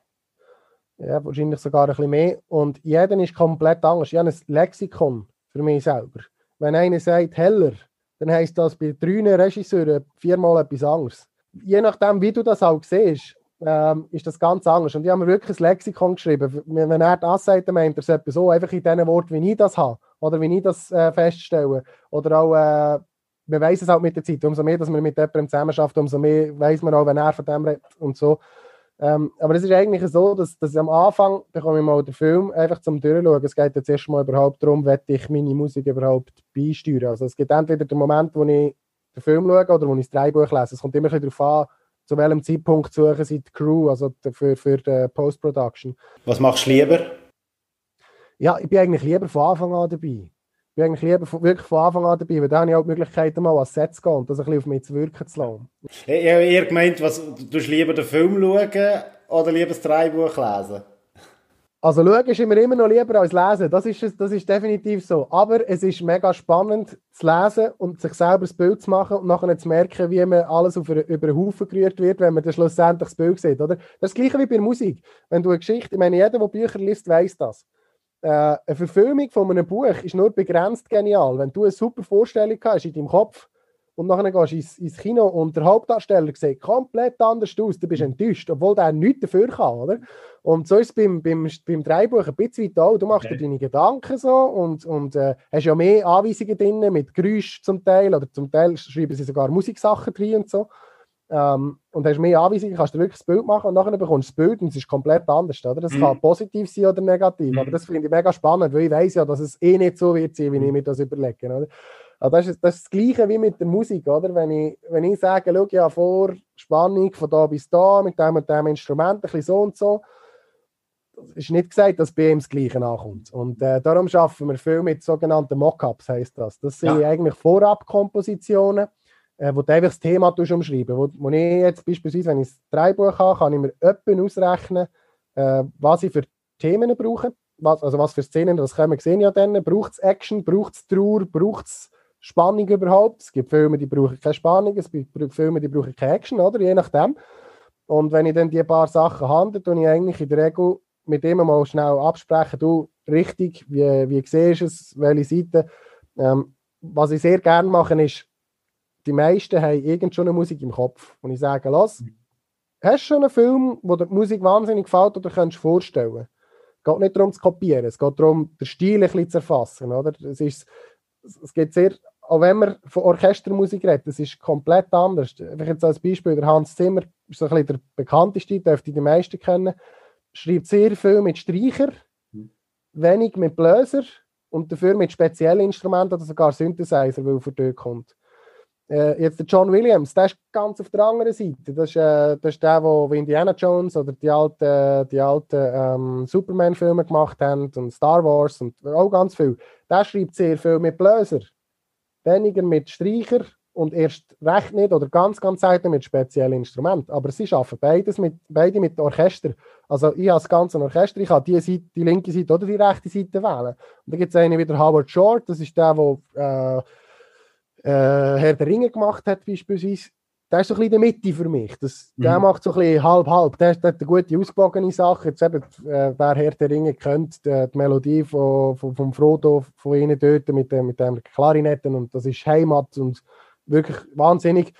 Ja, wahrscheinlich sogar ein bisschen mehr. Und jeder ist komplett anders. Ich habe ein Lexikon für mich selber. Wenn einer sagt heller, dann heisst das bei drei Regisseuren viermal etwas anderes. Je nachdem, wie du das auch siehst, ähm, ist das ganz anders. Und ich habe mir wirklich ein Lexikon geschrieben. Wenn er das sagt, dann meint er es etwa so, einfach in diesen Worten, wie ich das habe oder wie ich das äh, feststelle. Oder auch, äh, man weiß es auch mit der Zeit, umso mehr, dass man mit jemandem zusammenarbeitet, umso mehr weiß man auch, wenn er von dem redet und so. Ähm, aber es ist eigentlich so, dass, dass am Anfang bekomme ich mal den Film einfach zum Durchschauen. Es geht jetzt erstmal überhaupt darum, wie ich meine Musik überhaupt beisteuern. Also es gibt entweder den Moment, wo ich den Film schaue oder wo ich das Dreibuch lese. Es kommt immer darauf an, zu welchem Zeitpunkt suchen sie die Crew, also für, für die Post-Production. Was machst du lieber? Ja, ich bin eigentlich lieber von Anfang an dabei. Ich bin eigentlich lieber wirklich von Anfang an dabei, weil da habe ich auch die Möglichkeit, mal als Set zu gehen und das ein bisschen auf mich zu wirken zu lassen. Ich habe eher gemeint, was, du lieber den Film schauen oder lieber das Dreibuch lesen? Also schauen ist immer, immer noch lieber als lesen, das ist, das ist definitiv so. Aber es ist mega spannend zu lesen und sich selber das Bild zu machen und nachher zu merken, wie man alles auf über den Haufen gerührt wird, wenn man dann schlussendlich das Bild sieht. Oder? Das ist das gleiche wie bei der Musik. Wenn du eine Geschichte, ich meine, jeder, der Bücher liest, weiß das. Äh, eine Verfilmung von einem Buch ist nur begrenzt genial. Wenn du eine super Vorstellung hast in deinem Kopf, und dann gehst du ins, ins, Kino und der Hauptdarsteller sieht komplett anders aus, du bist enttäuscht, obwohl der nichts dafür kann, oder? Und so ist es beim, beim, beim Dreibuch ein bisschen auch. Du machst okay. dir deine Gedanken so und, und äh, hast ja mehr Anweisungen drin, mit Geräusch zum Teil, oder zum Teil schreiben sie sogar Musiksachen drin und so. Ähm, und hast mehr Anweisungen, kannst du wirklich das Bild machen und nachher bekommst du das Bild und es ist komplett anders, oder? Das mhm. kann positiv sein oder negativ, mhm. aber das finde ich mega spannend, weil ich weiß ja, dass es eh nicht so wird sein, wie ich mir das überlege, oder? Also das, ist, das ist das Gleiche wie mit der Musik, oder? Wenn ich, wenn ich sage, schau, ja, vor Spannung von da bis da, mit dem und dem Instrument, ein bisschen so und so, ist nicht gesagt, dass bei ihm das Gleiche ankommt. Und äh, darum schaffen wir viel mit sogenannten Mockups, heißt das. Das sind ja. eigentlich Vorabkompositionen, äh, wo du einfach das Thema umschreiben wo, wo ich jetzt beispielsweise, wenn ich ein Dreibuch habe, kann ich mir öppen ausrechnen, äh, was ich für Themen brauche. Was, also was für Szenen, das können wir sehen ja dann. Braucht es Action, braucht es Trauer, braucht es Spannung überhaupt. Es gibt Filme, die brauchen keine Spannung, es gibt Filme, die brauchen keine Action, oder? Je nachdem. Und wenn ich dann die paar Sachen habe, dann ich eigentlich in der Regel mit ihm mal schnell absprechen, du, richtig, wie, wie siehst du es, welche Seite. Ähm, was ich sehr gerne mache, ist, die meisten haben irgend schon eine Musik im Kopf. Und ich sage, lass, hast du schon einen Film, wo dir die Musik wahnsinnig gefällt oder kannst du vorstellen? Es geht nicht darum zu kopieren, es geht darum, den Stil ein bisschen zu erfassen. Oder? Es, ist, es geht sehr auch wenn man von Orchestermusik redet, das ist komplett anders. Einfach jetzt als Beispiel, der Hans Zimmer ist so ein bisschen der bekannteste, dürfte die meisten kennen, schreibt sehr viel mit Streicher, wenig mit Bläser und dafür mit speziellen Instrumenten oder sogar Synthesizer, weil er von dort kommt. Äh, jetzt der John Williams, der ist ganz auf der anderen Seite. Das ist, äh, das ist der, der Indiana Jones oder die alten, die alten ähm, Superman-Filme gemacht hat und Star Wars und auch ganz viel. Der schreibt sehr viel mit Bläser weniger mit Streicher und erst recht nicht oder ganz, ganz selten mit speziellen Instrumenten. Aber sie arbeiten beides mit, beide mit Orchester. Also ich als ganze Orchester, ich kann die, Seite, die linke Seite oder die rechte Seite wählen. Und dann gibt es einen wieder Howard Short, das ist der, der äh, äh, Herr der Ringe gemacht hat beispielsweise der ist so ein bisschen in der Mitte für mich. Das, mhm. Der macht so ein bisschen halb-halb. Der, der hat eine gute, ausgewogene Sache. Jetzt eben, äh, wer Herr der Ringe kennt, die, die Melodie von, von, von Frodo, von ihnen dort mit, dem, mit dem Klarinetten und das ist Heimat und wirklich wahnsinnig.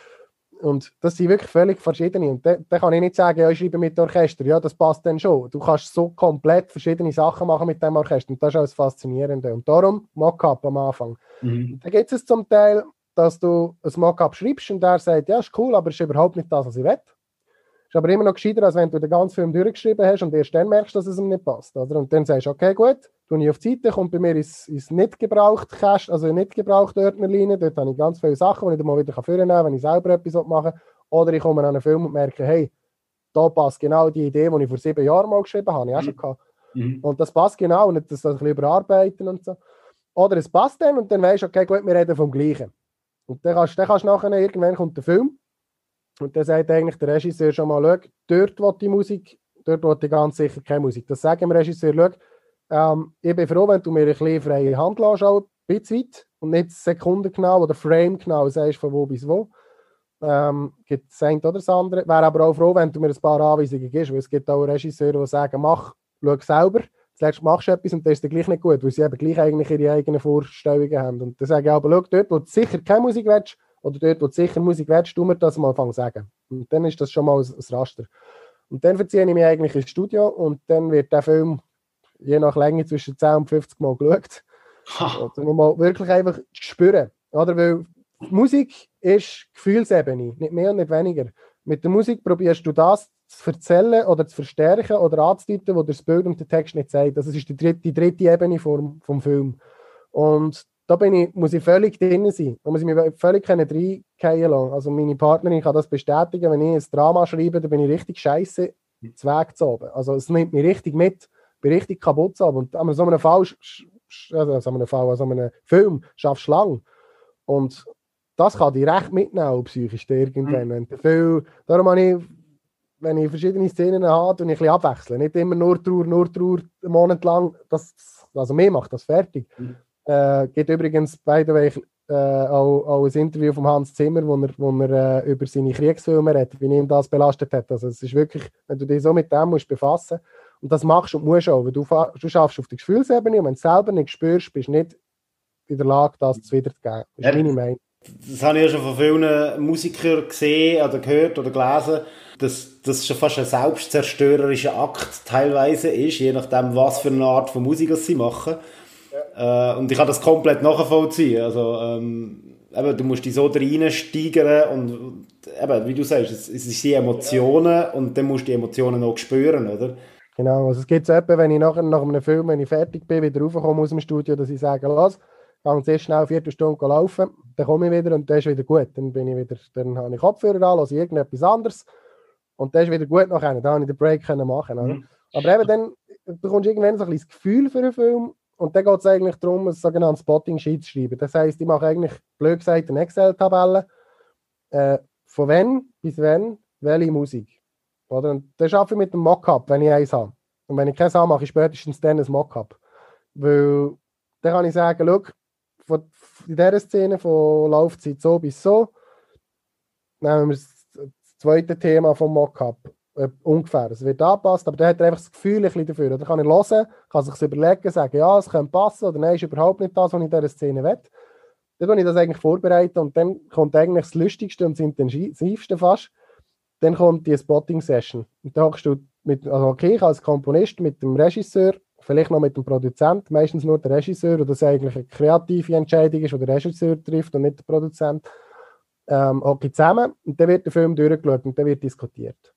Und das sind wirklich völlig verschiedene. Und da, da kann ich nicht sagen, ja, ich schreibe mit Orchester. Ja, das passt dann schon. Du kannst so komplett verschiedene Sachen machen mit dem Orchester. Und das ist auch das Faszinierende. Und darum Mockup am Anfang. Mhm. Da gibt es zum Teil dass du ein Mockup schreibst und der sagt, ja, ist cool, aber es ist überhaupt nicht das, was ich will. Ist aber immer noch gescheiter, als wenn du den ganzen Film durchgeschrieben hast und erst dann merkst, dass es ihm nicht passt. Oder? Und dann sagst du, okay, gut, tu ich auf die Seite, kommt bei mir ins, ins nicht gebraucht Cache, also nicht gebraucht Ordnerlinie, dort habe ich ganz viele Sachen, die ich dann mal wieder vornehmen kann, wenn ich selber etwas machen Oder ich komme an einen Film und merke, hey, da passt genau die Idee, die ich vor sieben Jahren mal geschrieben habe, ich auch schon gehabt. Mhm. Und das passt genau, und das ein bisschen überarbeiten und so. Oder es passt dann und dann weißt du, okay, gut, wir reden vom Gleichen. Und dann kannst, dann kannst nachher, irgendwann kommt der Film und dann sagt eigentlich der Regisseur schon mal, schau, dort will die Musik, dort will ich ganz sicher keine Musik. Das sagen dem Regisseur, schau, ähm, ich bin froh, wenn du mir ein bisschen freie Hand lässt, auch ein bisschen weit. und nicht sekundengenau oder framegenau sagst, von wo bis wo. Ähm, gibt das eine oder das andere. Wäre aber auch froh, wenn du mir ein paar Anweisungen gibst, weil es gibt auch Regisseure, die sagen, mach, schau selber, zuletzt machst du etwas und das ist dann gleich nicht gut, weil sie eben gleich eigentlich ihre eigenen Vorstellungen haben. Und dann sage ich aber, schau, dort, wo du sicher keine Musik willst, oder dort, wo du sicher Musik willst, tu mir das mal anfangen sagen. Und dann ist das schon mal ein Raster. Und dann verziehe ich mich eigentlich ins Studio und dann wird der Film je nach Länge zwischen 10 und 50 Mal geschaut. Oder mal wirklich einfach spüren. Oder? Weil Musik ist Gefühlsebene, nicht mehr und nicht weniger. Mit der Musik probierst du das zu erzählen oder zu verstärken oder anzudeuten, wo das Bild und der Text nicht sagt. Das ist die dritte, die dritte Ebene vom, vom Film. Und da bin ich, muss ich völlig drin sein. Da muss ich mich völlig reingehen lassen. Also meine Partnerin kann das bestätigen, wenn ich ein Drama schreibe, dann bin ich richtig scheiße zu Weg zu oben. Also es nimmt mich richtig mit, bin richtig kaputt oben. Und an so einem Fall, also so einem Fall, also einem Film schaffst du lang. Und das kann dich recht mitnehmen, psychisch irgendwann. Mhm. Wenn viel, darum habe ich, wenn ich verschiedene Szenen habe, und ich ein bisschen abwechseln. Nicht immer nur Trauer, nur Trauer, einen Monat lang. Das, also mir macht das fertig. Mhm. Äh, gibt übrigens, by the way, äh, auch, auch, ein Interview von Hans Zimmer, wo er, wo er äh, über seine Kriegsfilme redet, wie ihm das belastet hat. Also es ist wirklich, wenn du dich so mit dem musst befassen und das machst und musst auch, weil du, du schaffst auf der Gefühlsebene und wenn du es selber nicht spürst, bist du nicht in der Lage, das zu wiederzugeben. Das ist ja, meine Meinung. Das habe ich ja schon von vielen Musikern gesehen oder gehört oder gelesen, dass das schon fast ein selbstzerstörerischer Akt teilweise ist, je nachdem, was für eine Art von Musik sie machen. Äh, und ich kann das komplett nachvollziehen. Also, ähm, eben, du musst dich so reinsteigern und eben, wie du sagst, es, es sind die Emotionen und dann musst du die Emotionen auch spüren, oder? Genau, also es gibt so etwa, wenn ich nachher nach einem Film, wenn ich fertig bin, wieder raufkomme aus dem Studio, dass ich sage, los, gehe sehr schnell eine Viertelstunde laufen, dann komme ich wieder und dann ist wieder gut. Dann bin ich wieder, dann habe ich Kopfhörer an, lasse irgendetwas anderes und dann ist wieder gut nachher. Dann habe ich den Break können machen. Mhm. Aber eben dann bekommst du irgendwann so ein bisschen das Gefühl für einen Film und dann geht es eigentlich darum, ein sogenanntes Spotting-Sheet zu schreiben. Das heisst, ich mache eigentlich, blöd gesagt, eine Excel-Tabelle. Äh, von wann bis wann welche Musik. Oder? Und das schaffe ich mit einem Mockup, wenn ich eins habe. Und wenn ich keins habe, mache ich spätestens dann ein Mockup. Weil dann kann ich sagen, schau, in dieser Szene von Laufzeit so bis so, nehmen wir das zweite Thema vom Mockup. Äh, ungefähr. Es wird angepasst, aber dann hat er einfach das Gefühl ein dafür. Dann kann er hören, kann sich überlegen, sagen, ja, es könnte passen oder nein, ist überhaupt nicht das, was ich in dieser Szene will. Dann kann ich das eigentlich vorbereiten und dann kommt eigentlich das Lustigste und das Intensivste fast. Dann kommt die Spotting-Session. Und da hockst du mit, also okay, ich als Komponist mit dem Regisseur, vielleicht noch mit dem Produzent, meistens nur der Regisseur, oder das eigentlich eine kreative Entscheidung ist, die der Regisseur trifft und nicht der Produzent, ähm, hocke zusammen und dann wird der Film durchgeschaut und dann wird diskutiert.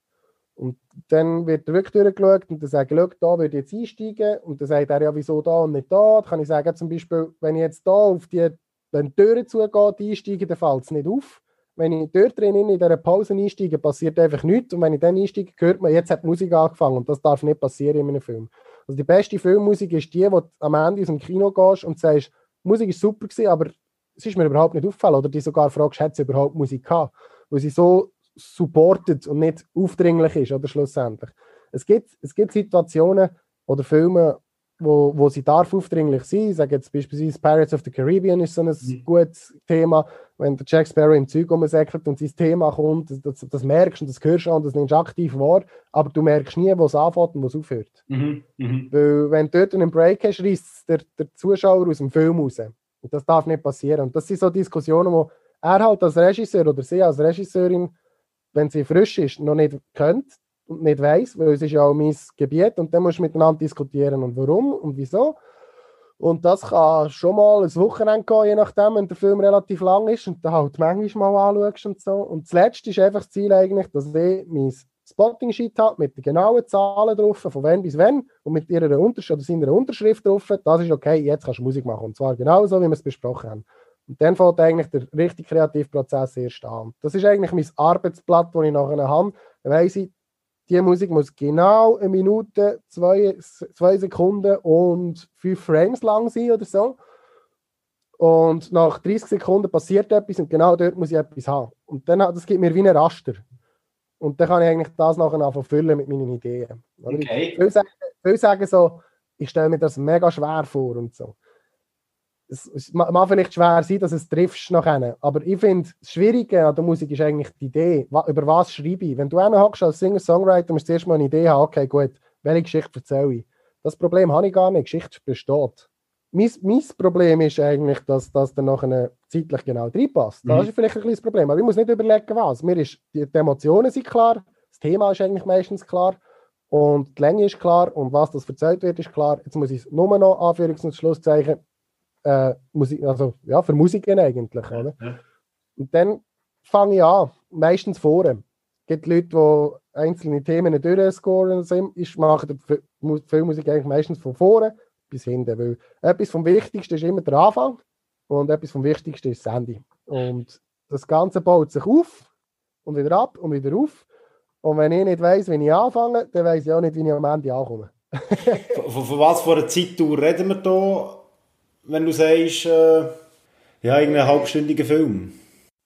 Und dann wird er wirklich durchgeschaut und dann sage ich, da würde ich jetzt einsteigen. Und dann sagt er, ja, wieso da und nicht da? Dann kann ich sagen, zum Beispiel, wenn ich jetzt da auf die, wenn die Türen zugeht, einsteige, dann fällt es nicht auf. Wenn ich dort drin in dieser Pause einsteige, passiert einfach nichts. Und wenn ich dann einsteige, hört man, jetzt hat die Musik angefangen. Und das darf nicht passieren in einem Film. Also die beste Filmmusik ist die, wo du am Ende aus dem Kino gehst und sagst, Musik ist super gewesen, aber es ist mir überhaupt nicht aufgefallen. Oder die sogar fragst, hat sie überhaupt Musik gehabt? Weil sie so supportet und nicht aufdringlich ist, oder schlussendlich. Es gibt, es gibt Situationen oder Filme, wo, wo sie darf aufdringlich sein. Ich sage jetzt beispielsweise Pirates of the Caribbean ist so ein mhm. gutes Thema. Wenn der Jack Sparrow im Zeug rumsäckelt und sein Thema kommt, das, das, merkst und das hörst du und das nimmst du aktiv wahr, aber du merkst nie, wo es anfängt und wo es aufhört. Mhm. Mhm. Weil wenn du dort einen Break hast, reißt der, der Zuschauer aus dem Film raus. Und das darf nicht passieren. Und das sind so Diskussionen, wo er halt als Regisseur oder sie als Regisseurin wenn sie frisch ist, noch nicht kennt und nicht weiß, weil es ist ja auch mein Gebiet und dann musst du miteinander diskutieren und warum und wieso. Und das kann schon mal ein Wochenende gehen, je nachdem, wenn der Film relativ lang ist und dann halt manchmal mal anschaust und so. Und zuletzt ist einfach das Ziel eigentlich, dass ich mein Spotting-Sheet habe mit den genauen Zahlen drauf, von wann bis wann und mit ihrer Unterschrift oder seiner Unterschrift drauf. Das ist okay, jetzt kannst du Musik machen. Und zwar genauso, wie wir es besprochen haben. Und dann fängt eigentlich der richtig kreative Prozess erst an. Das ist eigentlich mein Arbeitsblatt, das ich nachher habe. Dann weiss ich, die Musik muss genau eine Minute, zwei, zwei Sekunden und fünf Frames lang sein oder so. Und nach 30 Sekunden passiert etwas und genau dort muss ich etwas haben. Und dann, das gibt mir wie ein Raster. Und dann kann ich eigentlich das nachher füllen mit meinen Ideen. Okay. Ich will sagen, will sagen so, ich stelle mir das mega schwer vor und so. Es, es mag vielleicht schwer sein, dass es triffst nachher. Aber ich finde, das Schwierige an der Musik ist eigentlich die Idee, über was schreibe ich. Wenn du einen hockst als Singer-Songwriter, musst du zuerst mal eine Idee haben, okay, gut, welche Geschichte erzähle ich? Das Problem habe ich gar nicht, Geschichte besteht. Mein, mein Problem ist eigentlich, dass das dann nachher zeitlich genau reinpasst. Mhm. Das ist vielleicht ein kleines Problem, aber ich muss nicht überlegen, was. Mir ist, die, die Emotionen sind klar, das Thema ist eigentlich meistens klar und die Länge ist klar und was das erzählt wird, ist klar. Jetzt muss ich es nur noch Anführungs- und Schlusszeichen äh, Musik, also ja, für Musiken eigentlich. Oder? Ja. Und dann fange ich an, meistens vorne. Es gibt Leute, die einzelne Themen durchscoren. Ich mache die Filmmusik eigentlich meistens von vorne bis hinten. Weil etwas vom Wichtigsten ist immer der Anfang und etwas vom Wichtigsten ist das Ende. Und das Ganze baut sich auf und wieder ab und wieder auf. Und wenn ich nicht weiß, wie ich anfange, dann weiß ich auch nicht, wie ich am Ende ankomme. von, von, was für einer Zeitdauer reden wir da, wenn du sagst, äh, ja, irgendeinen halbstündigen Film?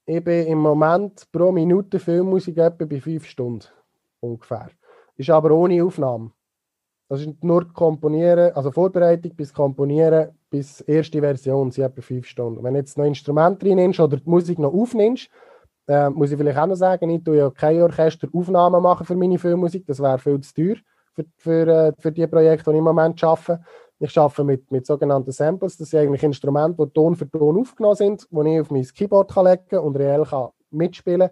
Ich bin im Moment pro Minute Filmmusik etwa bei fünf Stunden ungefähr. Ist aber ohne Aufnahme. Das ist nur Komponieren, also Vorbereitung bis Komponieren bis erste Version sind etwa fünf Stunden. Wenn du jetzt noch Instrument rein nimmst oder die Musik noch aufnimmst, äh, muss ich vielleicht auch noch sagen, ich tue ja keine Orchesteraufnahmen für meine Filmmusik, das wäre viel zu teuer für, für, äh, für die Projekte, die ich im Moment arbeite. Ich arbeite mit, mit sogenannten Samples, das sind eigentlich Instrumente, die Ton für Ton aufgenommen sind, die ich auf mein Keyboard kann legen kann und reell kann mitspielen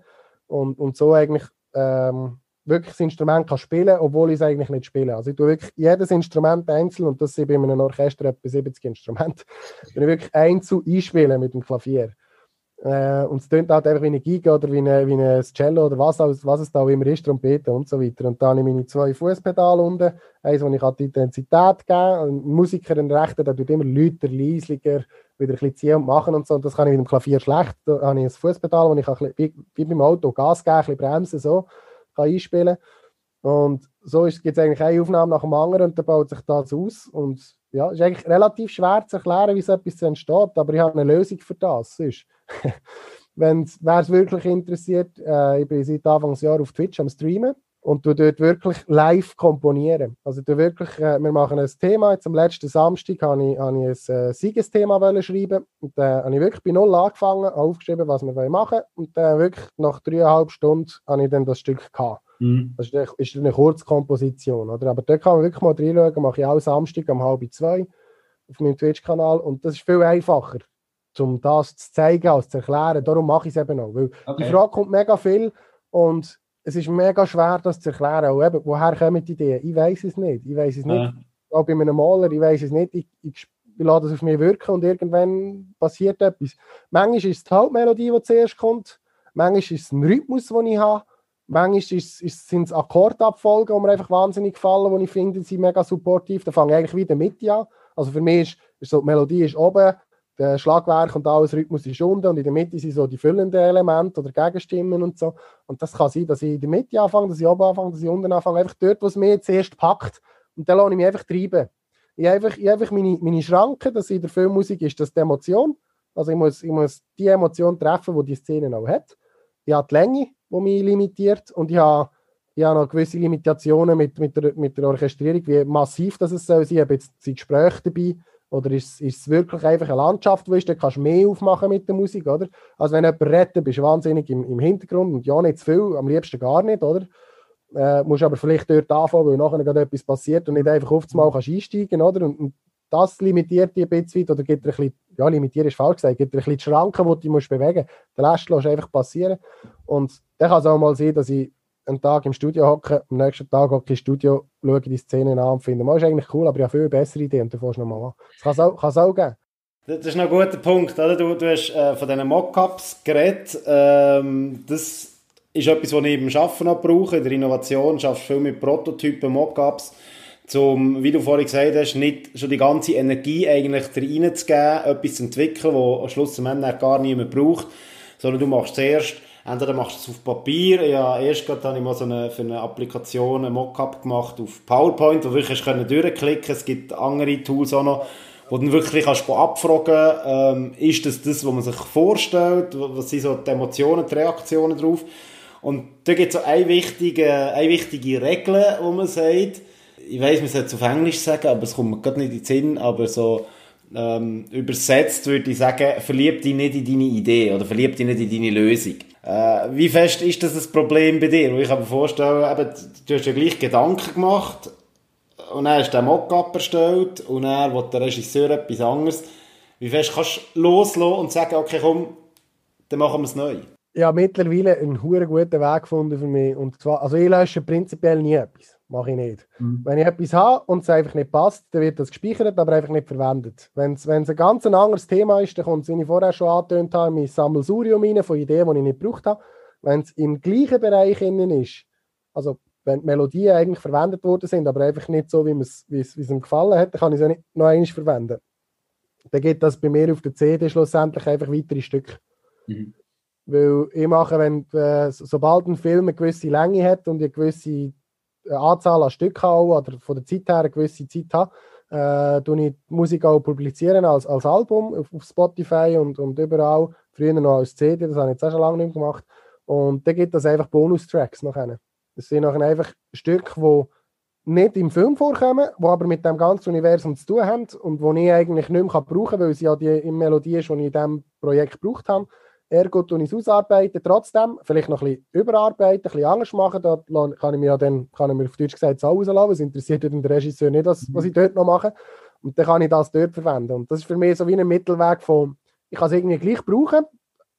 und, und so eigentlich ähm, wirklich das Instrument kann spielen, obwohl ich es eigentlich nicht spiele. Also ich tue wirklich jedes Instrument einzeln, und das sind bei einem Orchester etwa 70 Instrumente, wenn ich wirklich einzeln einspielen mit dem Klavier. Äh, und es tönt halt einfach wie eine Giga oder wie, eine, wie ein Cello oder was, was es da auch immer ist, Trompete und so weiter. Und dann habe ich meine zwei Fußpedale unten, eins, wo ich die Intensität kann. Ein Musiker, ein Rechter, der tut immer lauter, leislicher, wieder ein bisschen ziehen und machen und so. Und das kann ich mit dem Klavier schlecht. Da habe ich ein Fußpedal, wo ich kann, wie, wie beim Auto Gas geben, ein bisschen bremsen, so kann einspielen Und so gibt es eigentlich eine Aufnahme nach dem anderen und dann baut sich das aus. Und ja, es ist eigentlich relativ schwer zu erklären, wie so etwas entsteht, aber ich habe eine Lösung für das. Wer es wirklich interessiert, äh, ich bin seit Anfang des Jahres auf Twitch am Streamen und du dort wirklich live komponieren. Also du wirklich, äh, wir machen ein Thema, jetzt am letzten Samstag habe ich, habe ich ein äh, Siegesthema schreiben und dann äh, habe ich wirklich bei Null angefangen, aufgeschrieben, was wir machen wollen und dann wirklich nach dreieinhalb Stunden habe ich dann das Stück gehabt. Mhm. Das ist eine, ist eine Kurzkomposition, oder? Aber da kann man wirklich mal reinschauen, mache ich auch Samstag um halb zwei auf meinem Twitch-Kanal und das ist viel einfacher, um das zu zeigen, als zu erklären. Darum mache ich es eben auch, weil okay. die Frage kommt mega viel und es ist mega schwer, das zu erklären. Auch eben, woher kommen die Ideen? Ich weiß es nicht. Ich weiß es nicht. Ja. Auch bei einem Maler, ich weiß es nicht. Ich, ich, ich lasse das auf mich wirken und irgendwann passiert etwas. Manchmal ist es die Hauptmelodie, die zuerst kommt. Manchmal ist es ein Rhythmus, den ich habe. Manchmal ist, ist, sind es Akkordabfolgen, die mir einfach wahnsinnig gefallen, die ich finde, sie mega supportiv. Da fange ich eigentlich wieder mit an. Also für mich ist, ist so, die Melodie ist oben, der Schlagwerk und alles Rhythmus ist unten und in der Mitte sind so die füllenden Elemente oder Gegenstimmen und so. Und das kann sein, dass ich in der Mitte anfange, dass ich oben anfange, dass ich unten anfange. Einfach dort, wo es mir zuerst packt. Und dann lasse ich mich einfach treiben. Ich habe einfach, ich habe einfach meine, meine Schranken, dass in der Filmmusik ist das die Emotion. Also ich muss, ich muss die Emotion treffen, die die Szene auch hat. Ich habe die Länge, die mich limitiert und ich habe, ich habe noch gewisse Limitationen mit, mit, der, mit der Orchestrierung, wie massiv das es soll sein. Ich habe jetzt die Gespräche dabei oder ist, es wirklich einfach eine Landschaft, wo ist, kannst du mehr aufmachen mit der Musik, oder? Also wenn jemand redet, bist du wahnsinnig im, im Hintergrund und ja, nicht zu viel, am liebsten gar nicht, oder? Äh, musst aber vielleicht dort anfangen, weil nachher gerade etwas passiert und nicht einfach auf einmal kannst einsteigen, oder? Und, und das limitiert dich ein bisschen oder gibt dir ein bisschen, ja, limitieren ist falsch gesagt, gibt dir ein bisschen die Schranken, die du musst bewegen musst. Den Rest lässt einfach passieren. Und dann kann es auch mal sein, dass ich einen Tag im Studio hocke, am nächsten Tag hocke ich im Studio, schaue die Szenen an und finde, das ist eigentlich cool, aber ich habe viel bessere Ideen und dann fährst nochmal an. Das kann es auch, auch geben. Das ist noch ein guter Punkt, oder? Du, du hast äh, von diesen Mockups geredet. Ähm, das ist etwas, was ich im Arbeiten noch brauche. In der Innovation schaffst du viel mit Prototypen, Mockups, um, wie du vorhin gesagt hast, nicht schon die ganze Energie eigentlich reinzugeben, etwas zu entwickeln, das am Schluss am Ende gar niemand braucht, sondern du machst zuerst Entweder machst du es auf Papier, ja, erst gerade habe ich mal so eine, für eine Applikation ein Mockup gemacht auf PowerPoint, wo du wirklich können durchklicken. Es gibt andere Tools auch noch, wo du wirklich kannst abfragen ähm, ist das das, was man sich vorstellt, was sind so die Emotionen, die Reaktionen drauf. Und da gibt es so eine wichtige, eine wichtige Regel, wo man sagt, ich weiß, man sollte es auf Englisch sagen, aber es kommt mir gerade nicht in den Sinn, aber so Ähm, übersetzt würde ich sagen, verlieb dich nicht in deine Idee oder verlieb dich nicht in deine Lösung. Äh, wie fest ist das ein Problem bei dir? Ich kann mir vorstellen, eben, du hast ja gleich Gedanken gemacht und dann hast du den Mockup erstellt und dann will der Regisseur etwas anderes. Wie fest kannst du loslassen und sagen, okay, komm, dann machen wir es neu? Ja, mittlerweile einen guten Weg gefunden für mich. Und zwar, also ich lösche prinzipiell nie etwas mache ich nicht. Mhm. Wenn ich etwas habe und es einfach nicht passt, dann wird das gespeichert, aber einfach nicht verwendet. Wenn es ein ganz anderes Thema ist, dann kommt es, wie ich vorher schon angetönt habe, mein Sammelsurium rein von Ideen, die ich nicht gebraucht habe. Wenn es im gleichen Bereich innen ist, also wenn die Melodien eigentlich verwendet worden sind, aber einfach nicht so, wie es, ihm gefallen hat, dann kann ich es nicht noch einmal verwenden. Dann geht das bei mir auf der CD schlussendlich einfach weitere Stücke. Mhm. Weil ich mache, wenn, äh, sobald ein Film eine gewisse Länge hat und eine gewisse Anzahl an Stücken auch, oder von der Zeit her eine gewisse Zeit habe, äh, ich die Musik auch publizieren als, als Album auf, auf Spotify und, und überall. Früher noch als CD, das habe ich jetzt auch schon lange nicht mehr gemacht. Und dann gibt es einfach Bonustracks nachher. Das sind nachher einfach Stücke, die nicht im Film vorkommen, die aber mit dem ganzen Universum zu tun haben und die ich eigentlich nicht mehr brauchen kann, weil sie ja die Melodie schon in diesem Projekt gebraucht haben. Ergo tue ich es ausarbeiten, trotzdem, vielleicht noch ein bisschen überarbeiten, ein bisschen anders machen, da kann ich mir ja dann, kann ich mir auf Deutsch gesagt so rauslassen, es interessiert den Regisseur nicht, was, was ich dort noch mache. Und dann kann ich das dort verwenden. Und das ist für mich so wie ein Mittelweg von, ich kann es irgendwie gleich brauchen,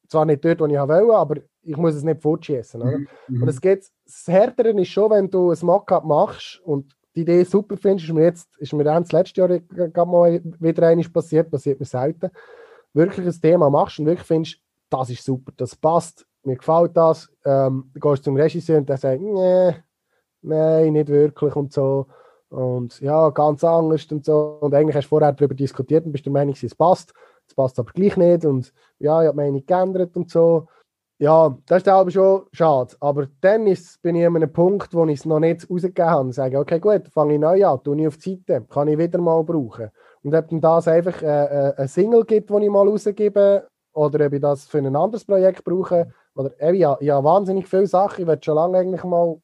zwar nicht dort, wo ich will, aber ich muss es nicht fortschießen. Mhm. Und es geht, das Härtere ist schon, wenn du ein Mockup machst und die Idee super findest, ist mir jetzt, ist mir dann das letzte Jahr gerade mal wieder einiges passiert, passiert mir selten, wirklich ein Thema machst und wirklich findest, das ist super, das passt, mir gefällt das. Ähm, du gehst zum Regisseur und der sagt, nee, nein, nicht wirklich und so. Und ja, ganz anders und so. Und eigentlich hast du vorher darüber diskutiert und bist der Meinung, es passt. Es passt aber gleich nicht. Und ja, ich habe meine Meinung geändert und so. Ja, das ist aber schon schade. Aber dann ist, bin ich an einem Punkt, wo ich es noch nicht rausgegeben habe. Und sage, okay, gut, fange ich neu an, tue ich auf die Seite, kann ich wieder mal brauchen. Und ob dann das einfach äh, äh, ein Single gibt, das ich mal rausgebe, oder ob ich das für ein anderes Projekt brauche. Oder eben, ja, ich habe wahnsinnig viele Sachen. Ich werde schon lange eigentlich mal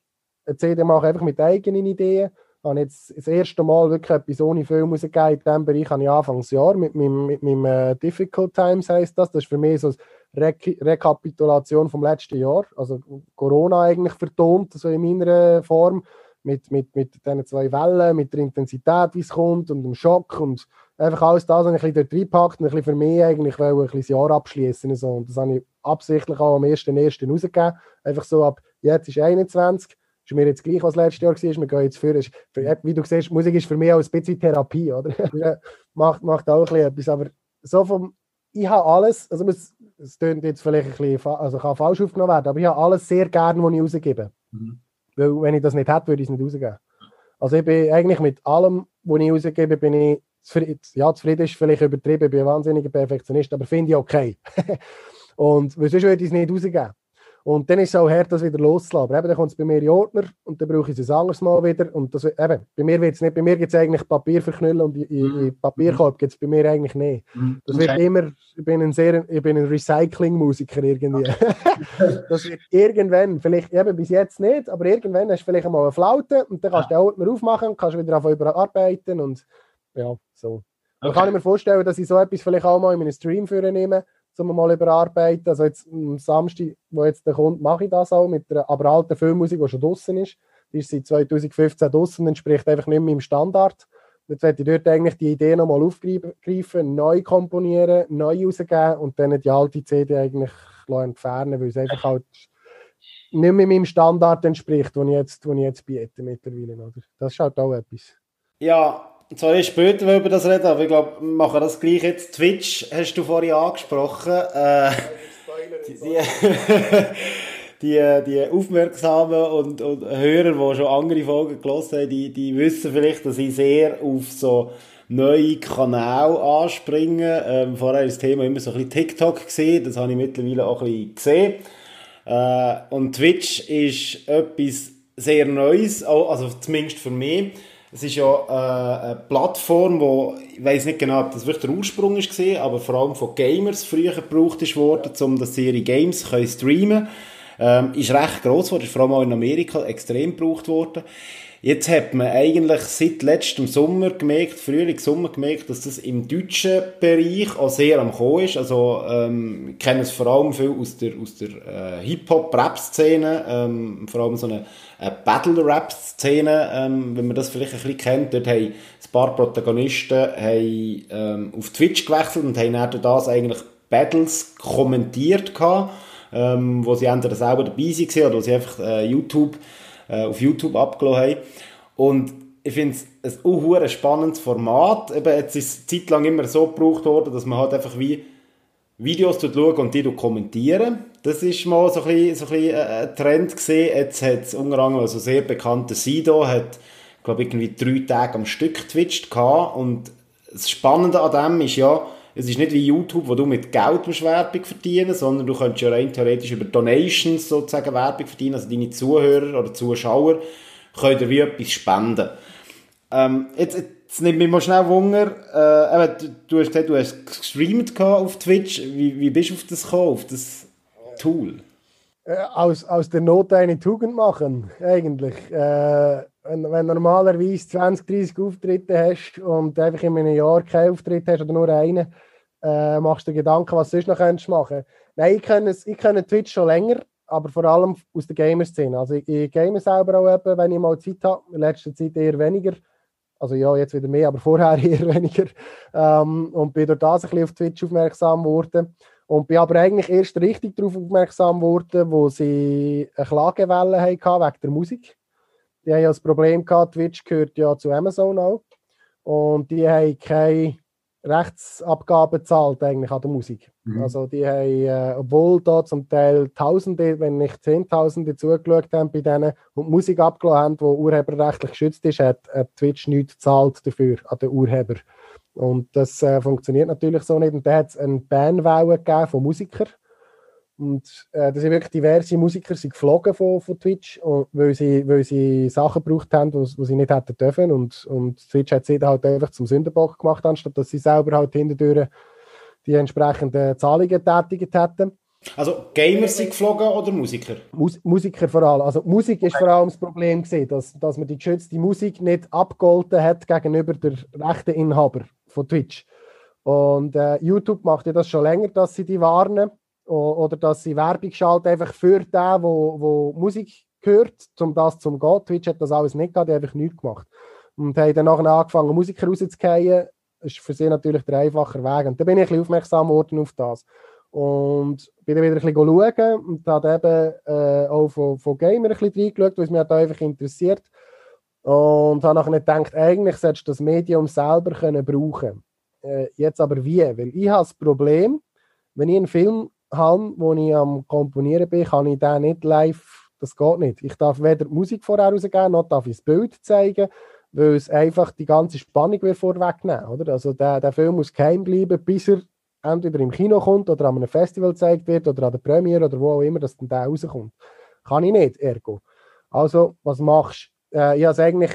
eine CD machen, einfach mit eigenen Ideen. Ich habe jetzt das erste Mal wirklich etwas ohne Film rausgegeben. In diesem Bereich habe ich Anfangsjahr mit meinem, mit meinem uh, Difficult Times heisst das. Das ist für mich so eine Re Rekapitulation vom letzten Jahr. Also Corona eigentlich vertont, so in meiner Form. Mit, mit, mit diesen zwei Wellen, mit der Intensität, wie es kommt und dem Schock und einfach alles das, was ich ein bisschen dort reingepackt und ein bisschen für mich eigentlich ein bisschen das Jahr abschließen. So. Und das habe ich absichtlich auch am 1.1. rausgegeben. Einfach so ab, jetzt ist 21, ist mir jetzt gleich, was letztes Jahr war, wir gehen jetzt für, wie du siehst, Musik ist für mich auch ein bisschen Therapie, oder? macht, macht auch ein bisschen etwas, aber so vom, ich habe alles, also es, es klingt jetzt vielleicht ein bisschen, also kann falsch aufgenommen werden, aber ich habe alles sehr gerne, was ich rausgebe. Mhm. Weil wenn ich das nicht hätte, würde ich es nicht rausgeben. Also ich bin eigentlich mit allem, was ich rausgebe, bin ich ja, zufrieden ist vielleicht übertrieben, ich bin ein wahnsinniger Perfektionist, aber finde ich okay. und weil sonst würde ich es nicht rausgeben. Und dann ist es auch hart, das wieder loszulassen. Aber eben, dann kommt es bei mir in Ordner und dann brauche ich es ein anderes Mal wieder. Und das, eben, bei mir wird es nicht, bei mir gibt es eigentlich Papier verknüllen und in, in, mhm. Papierkorb gibt es bei mir eigentlich nicht. Mhm. Das wird immer, ich bin ein sehr, ich bin ein Recycling-Musiker irgendwie. das wird irgendwann, vielleicht eben bis jetzt nicht, aber irgendwann hast du vielleicht mal eine Flaute und dann kannst du den Ordner aufmachen und kannst wieder anfangen überarbeiten und ja, so. Okay. kann ich mir vorstellen, dass ich so etwas vielleicht auch mal in meinen Stream nehme, um mal überarbeiten. Also jetzt am Samstag, wo jetzt der kommt, mache ich das auch mit der aber alten Filmmusik, die schon draußen ist. Die ist seit 2015 draußen und entspricht einfach nicht mehr im Standard. Jetzt werde ich dort eigentlich die Idee nochmal aufgreifen, neu komponieren, neu rausgeben und dann die alte CD eigentlich entfernen, weil es einfach halt nicht mehr meinem Standard entspricht, den ich jetzt, den ich jetzt biete mittlerweile. Oder? Das ist halt auch etwas. Ja, erst später über das reden, aber ich glaube, wir machen das gleich jetzt. Twitch hast du vorhin angesprochen. Äh, die, die, die, Aufmerksamen und, und Hörer, die schon andere Folgen gelesen haben, die, die wissen vielleicht, dass ich sehr auf so neue Kanäle anspringe. Ähm, vorher war das Thema immer so ein bisschen TikTok gesehen, das habe ich mittlerweile auch ein bisschen gesehen. Äh, und Twitch ist etwas sehr Neues, also zumindest für mich es ist ja äh, eine Plattform, wo ich weiß nicht genau, ob das wirklich der Ursprung ist aber vor allem von Gamers früher gebraucht ist worden, um dass sie ihre Games können streamen. Ähm, ist recht groß worden, ist vor allem auch in Amerika extrem gebraucht worden. Jetzt hat man eigentlich seit letztem Sommer gemerkt, Frühling, Sommer gemerkt, dass das im deutschen Bereich auch sehr am Kommen ist. Also, ähm, ich kenne es vor allem viel aus der, aus der äh, Hip-Hop-Rap-Szene, ähm, vor allem so eine, eine Battle-Rap-Szene, ähm, wenn man das vielleicht ein bisschen kennt. Dort haben ein paar Protagonisten haben, ähm, auf Twitch gewechselt und haben dann das eigentlich Battles kommentiert gehabt, ähm, wo sie entweder selber dabei waren oder wo sie einfach äh, YouTube äh, auf YouTube abgelassen haben. Und ich finde es ein ein spannendes Format. Eben, jetzt ist es zeitlang immer so gebraucht worden, dass man halt einfach wie Videos schaut und die kommentieren. Das ist mal so ein bisschen, so ein, bisschen ein Trend gesehen. Jetzt hat es unter anderem also sehr bekannte Sido, hat, glaube ich, irgendwie drei Tage am Stück twitcht gehabt. Und das Spannende an dem ist ja, es ist nicht wie YouTube, wo du mit Geld Werbung verdienen sondern du kannst ja rein theoretisch über Donations sozusagen Werbung verdienen. Also deine Zuhörer oder Zuschauer können dir wie etwas spenden. Ähm, jetzt, jetzt nimmt mich mal schnell Wunder. Äh, eben, du, hast du hast gestreamt auf Twitch. Wie, wie bist du auf das gekommen, auf das Tool? Äh, aus, aus der Not eine Tugend machen, eigentlich. Äh, wenn, wenn du normalerweise 20, 30 Auftritte hast und einfach in einem Jahr keinen Auftritt hast oder nur einen, äh, machst du dir Gedanken, was du sonst noch könntest machen Nein, ich kenne, ich Twitch schon länger, aber vor allem aus der Gamer-Szene. Also ich, ich game selber auch eben, wenn ich mal Zeit habe. In letzter Zeit eher weniger. Also ja, jetzt wieder mehr, aber vorher eher weniger. Ähm, und bin durch das ein bisschen auf Twitch aufmerksam geworden. Und bin aber eigentlich erst richtig darauf aufmerksam geworden, wo sie eine Klagewelle hatten wegen der Musik. Die haben ja das Problem gehabt, Twitch gehört ja zu Amazon auch. Und die haben keine Rechtsabgaben gezahlt eigentlich an der Musik. Mhm. Also die haben, äh, obwohl da zum Teil Tausende, wenn nicht Zehntausende zugeschaut haben bei denen und Musik abgelassen haben, die urheberrechtlich geschützt ist, hat, hat Twitch nichts gezahlt dafür an den Urheber. Und das äh, funktioniert natürlich so nicht. Und da hat es eine Banwelle gegeben von Musikern. Und äh, da sind wirklich diverse Musiker sind geflogen von, von Twitch, und, weil, sie, weil sie Sachen gebraucht haben, die sie nicht hätten dürfen. Und, und Twitch hat sie dann halt einfach zum Sündenbock gemacht, anstatt dass sie selber halt hinterher die entsprechenden Zahlungen tätigt hätten. Also Gamer sind geflogen oder Musiker? Mus Musiker vor allem. Also Musik ist vor allem das Problem gewesen, dass, dass man die geschützte Musik nicht abgeholten hat gegenüber der rechten Inhaber von Twitch. Und äh, YouTube macht ja das schon länger, dass sie die warnen oder dass sie Werbung schalten einfach für den, wo, wo Musik hört, um das zu gehen. Twitch hat das alles nicht gehabt, die haben einfach nichts gemacht. Und haben dann nachher angefangen, Musiker rauszugehen. Das ist für sie natürlich der einfache Weg. Und da bin ich ein bisschen aufmerksam geworden auf das. Und bin dann wieder ein bisschen schauen und habe eben äh, auch von, von Gamer ein bisschen reingeschaut, weil es mich halt einfach interessiert. Und habe nachher gedacht, eigentlich solltest du das Medium selber können brauchen äh, Jetzt aber wie? Weil ich habe das Problem, wenn ich einen Film habe, wo ich am Komponieren bin, kann ich den nicht live, das geht nicht. Ich darf weder die Musik vorher rausgeben, noch darf ich das Bild zeigen, weil es einfach die ganze Spannung vorwegnehmen oder? Also der, der Film muss geheim bleiben, bis er entweder im Kino kommt oder an einem Festival gezeigt wird oder an der Premiere oder wo auch immer, dass dann der rauskommt. Kann ich nicht, ergo. Also, was machst du? Äh, ich habe eigentlich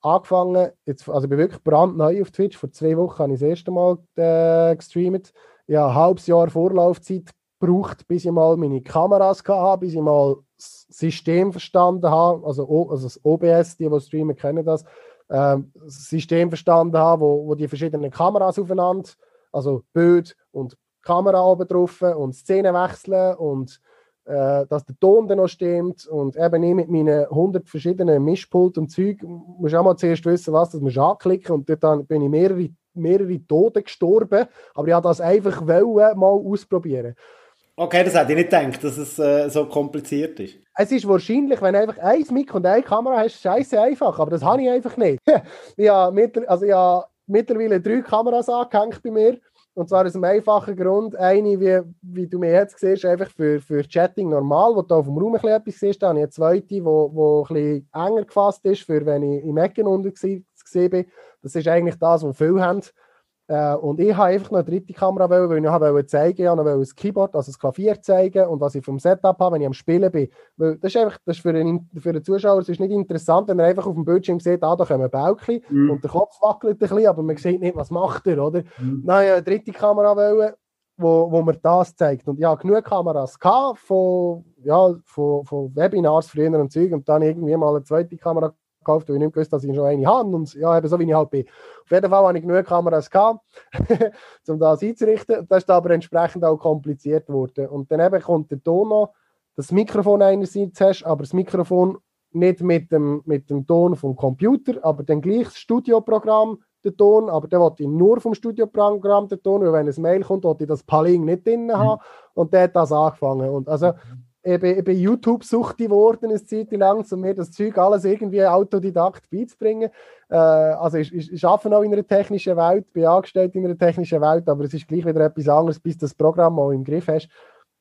angefangen, jetzt, also ich bin wirklich brandneu auf Twitch, vor zwei Wochen habe ich das erste Mal äh, gestreamt ja, ein halbes Jahr Vorlaufzeit gebraucht, bis ich mal meine Kameras hatte, bis ich mal das System verstanden habe, also, also das OBS, die, die streamen, kennen das, ähm, das System verstanden habe, wo, wo die verschiedenen Kameras aufeinander, also Bild und Kamera oben drauf und Szenen wechseln und äh, dass der Ton dann noch stimmt und eben ich mit meinen 100 verschiedenen Mischpult und Zeug muss auch mal zuerst wissen, was das muss anklicken und dann bin ich mehrere mehrere Tote gestorben, aber ich wollte das einfach wollen, mal ausprobieren. Okay, das hätte ich nicht gedacht, dass es äh, so kompliziert ist. Es ist wahrscheinlich, wenn du einfach ein Mic und eine Kamera hast, scheiße einfach, aber das habe ich einfach nicht. ich habe, mittler, also ich habe mittlerweile drei Kameras angehängt bei mir. Und zwar aus einem einfachen Grund. Eine, wie, wie du mir jetzt siehst, einfach für, für Chatting normal, wo du auf dem Raum ein etwas siehst. Dann habe ich eine zweite, die wo, wo ein bisschen enger gefasst ist, für wenn ich im Ecken gesehen bin. Das ist eigentlich das, was viele haben. Äh, und ich habe einfach noch eine dritte Kamera, wollen, weil ich noch zeigen wollte, ich das Keyboard, also das Klavier zeigen und was ich vom Setup habe, wenn ich am Spielen bin. Weil das ist einfach, das ist für, einen, für den Zuschauer das ist nicht interessant, wenn er einfach auf dem Bildschirm sieht, ah, da kommen Bälkchen mhm. und der Kopf wackelt ein bisschen, aber man sieht nicht, was macht er, oder? Mhm. Habe ich eine dritte Kamera, wollen, wo, wo mir das zeigt. Und ja, genug Kameras von, ja, von, von Webinars früher und Zeug und dann irgendwie mal eine zweite Kamera gekauft, weil ich nicht gewusst dass ich schon eine habe. Und ja, eben so wie ich halt bin. Auf jeden Fall habe ich genug Kameras gehabt, um das einzurichten. Das ist aber entsprechend auch kompliziert geworden. Und dann eben kommt der Ton noch, das Mikrofon einerseits hast, aber das Mikrofon nicht mit dem, mit dem Ton vom Computer, aber dann gleich das Studioprogramm, den Ton, aber dann wollte ich nur vom Studioprogramm den Ton, weil wenn ein Mail kommt, wollte ich das Paling nicht drin mhm. haben und der hat das angefangen. Und also ich bin YouTube-Sucht geworden eine Zeit lang, um mir das Zeug alles irgendwie autodidakt beizubringen. Äh, also ich, ich, ich arbeite auch in einer technischen Welt, bin angestellt in einer technischen Welt, aber es ist gleich wieder etwas anderes, bis du das Programm auch im Griff hast.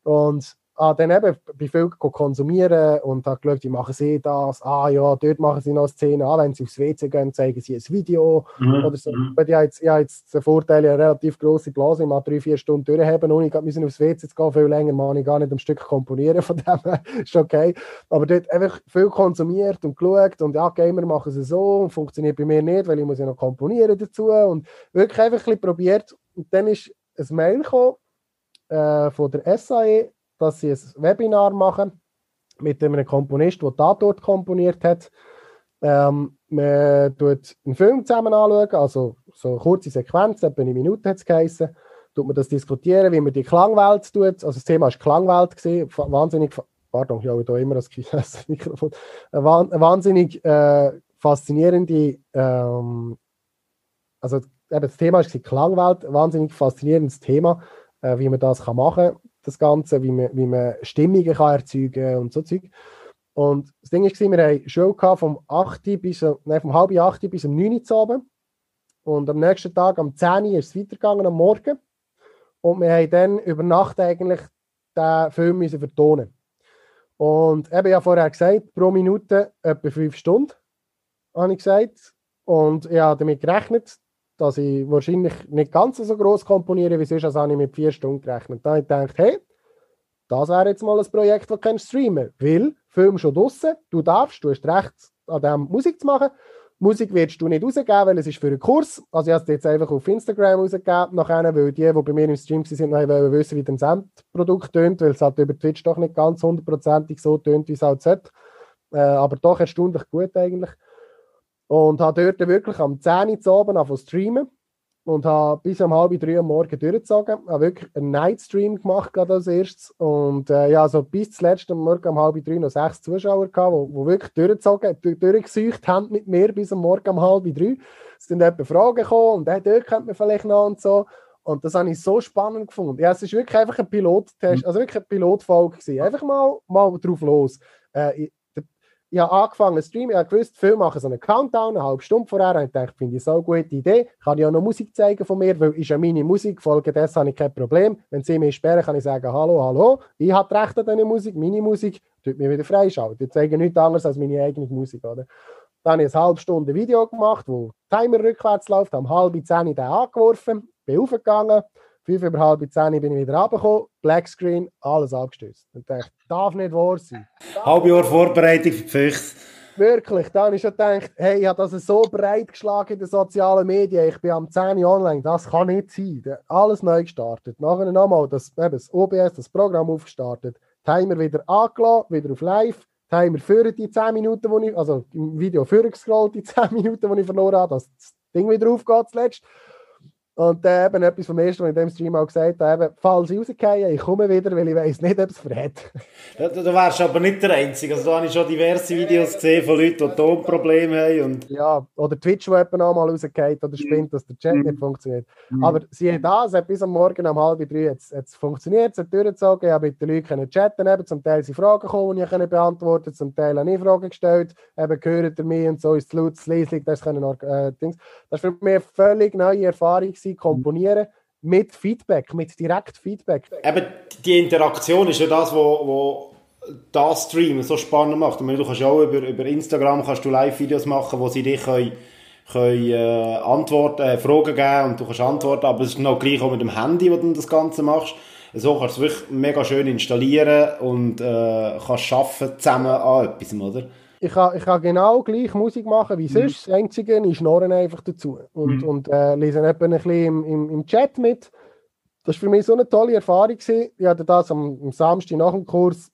Und ah, dann eben bei viel konsumieren und habe geschaut, wie machen sie das? Ah ja, dort machen sie noch eine Szene. Ah, wenn sie aufs WC gehen, zeigen sie ein Video mhm. oder so. Mhm. Ich habe jetzt, ich habe jetzt den Vorteil, eine relativ grosse Blase, ich muss drei, vier Stunden durchhaben, ohne ich müssen aufs WC zu gehen. Viel länger mache ich gar nicht am Stück komponieren, von dem ist okay. Aber dort einfach viel konsumiert und geschaut und ja, Gamer machen sie so, funktioniert bei mir nicht, weil ich muss ja noch komponieren dazu und wirklich einfach ein bisschen probiert. Und dann ist ein Mail gekommen, äh, von der SAE, dass sie ein Webinar machen mit einem Komponist, der dort komponiert hat. Ähm, man tut einen Film zusammen anschauen, also so kurze Sequenzen, etwa eine Minute hat es geheißen. Tut man das diskutieren, wie man die Klangwelt tut. Also das Thema war Klangwelt, gewesen, wahnsinnig, pardon, ich habe da immer das, Mikrofon, eine wahnsinnig äh, faszinierende, ähm, also eben das Thema war Klangwelt, wahnsinnig faszinierendes Thema, äh, wie man das machen kann das Ganze, wie man, wie man Stimmungen kann erzeugen und so Zeug. Und das Ding war, wir hatten Show vom 8 bis, nein, vom halb 8 bis um 9 Uhr Abend. Und am nächsten Tag, am 10 Uhr, ist es weitergegangen, am Morgen. Und wir haben dann über Nacht eigentlich den Film müssen vertonen Und eben, ich habe vorher gesagt, pro Minute etwa 5 Stunden, habe ich gesagt. Und ich habe damit gerechnet, dass ich wahrscheinlich nicht ganz so groß komponiere wie sonst, als habe ich mit vier Stunden gerechnet. Dann habe ich gedacht, hey, das wäre jetzt mal ein Projekt, das du streamen Weil, Film schon draußen, du darfst, du hast recht, an dem Musik zu machen. Musik wirst du nicht rausgeben, weil es ist für einen Kurs. Also ich habe es jetzt einfach auf Instagram rausgegeben, nachher, weil die, die bei mir im Stream sind, wollen wissen, wie das Endprodukt tönt, weil es halt über Twitch doch nicht ganz hundertprozentig so tönt, wie es halt sollte. Äh, aber doch erstaunlich gut eigentlich. Und habe dort wirklich am 10 Uhr oben angefangen streamen und habe bis um halb drei am Morgen durchgezogen. Habe wirklich einen Nightstream gemacht, gerade als erstes. Und äh, ja, also bis zuletzt am Morgen um halb drei noch sechs Zuschauer gehabt, die, die wirklich durchgezogen, durchgesucht haben mit mir bis am Morgen um halb drei. Es sind etwa Fragen gekommen und hey, dort könnte man vielleicht noch und so. Und das habe ich so spannend gefunden. Ja, es ist wirklich einfach ein Pilottest, also wirklich eine Pilotfolge gewesen. Einfach mal, mal drauf los. Äh, ich habe angefangen zu streamen, ich habe gewusst, viele machen so einen Countdown, eine halbe Stunde vorher, und ich dachte, finde ich so eine gute Idee, kann ich auch noch Musik zeigen von mir, weil ist ja meine Musik, folgendessen habe ich kein Problem. Wenn sie mich sperren, kann ich sagen, hallo, hallo, ich habe Recht an diese Musik, meine Musik, tut mir wieder freischalten. Ich zeige nichts anderes als meine eigene Musik, oder? Dann habe ich eine halbe Stunde Video gemacht, wo Timer rückwärts läuft, am halb zehn den angeworfen, bin aufgegangen, Fünf über halb zehn bin ich wieder runtergekommen, Blackscreen, alles abgestürzt. Und dachte, darf nicht wahr sein. Halb Jahr Vorbereitung für die Füchse. Wirklich, dann ich schon gedacht, hey, ich habe das so breit geschlagen in den sozialen Medien, ich bin am 10 Uhr online, das kann nicht sein. Alles neu gestartet. Nachher nochmal das, eben das OBS, das Programm aufgestartet, Timer wieder angelassen, wieder auf Live, Timer für die 10 Minuten, wo ich, also im Video vorgescrollt, die 10 Minuten, die ich verloren habe, dass das Ding wieder aufgeht zuletzt. Und äh, eben etwas vom ersten, was ich in dem Stream auch gesagt habe, eben, falls ich rausgehe, ich komme wieder, weil ich weiß nicht, ob es verhält. Da, da wärst aber nicht der Einzige. Also da habe ich schon diverse Videos gesehen von Leuten, die Tonprobleme haben. Und ja, oder Twitch, wo jemand auch mal rausgeht oder spinnt, dass der Chat mhm. nicht funktioniert. Mhm. Aber siehe da, es hat bis am Morgen um halb drei jetzt, jetzt funktioniert, es hat durchgezogen, ich habe mit den Leuten chatten eben, zum Teil sind Fragen gekommen, die ich beantworten zum Teil habe ich Fragen gestellt, eben gehört ihr mich und so ist es laut, es leislich, das können äh, Dings. Das war für mich eine völlig neue Erfahrung gewesen, komponieren mit Feedback, mit direkt Feedback. Eben, die Interaktion ist ja das, wo, wo das Stream so spannend macht. Meine, du kannst auch über, über Instagram kannst du Live-Videos machen, wo sie dich können, können äh, Antworten, äh, Fragen geben und du kannst antworten, aber es ist noch gleich auch mit dem Handy, wo du das Ganze machst. So kannst du es wirklich mega schön installieren und äh, kannst arbeiten zusammen an etwas, oder? Ich kann, ich kann genau gleich Musik machen wie mhm. sonst. Mhm. Das Einzige, ich schnorren einfach dazu und, mhm. und äh, lese ein bisschen im, im, im Chat mit. Das war für mich so eine tolle Erfahrung. Gewesen. Ich hatte das am, am Samstag nach dem Kurs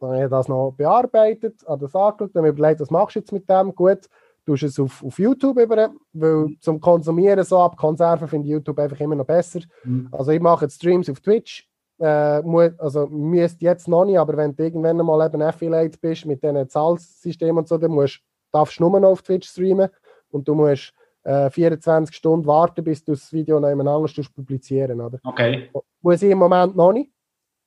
dann habe ich das noch bearbeitet, habe das angeschaut, dann habe ich überlegt, was machst du jetzt mit dem? Gut, tust es auf, auf YouTube über, weil Mhm. zum Konsumieren so ab Konserven finde ich YouTube einfach immer noch besser. Mhm. Also ich mache jetzt Streams auf Twitch, äh, mu also müsste jetzt noch nicht, aber wenn du irgendwann mal eben Affiliate bist mit diesen Zahlsystemen und so, dann musst, darfst du nur noch auf Twitch streamen und du musst äh, 24 Stunden warten, bis du das Video noch jemand anderes tust publizieren, oder? Okay. Muss ich im Moment noch nicht,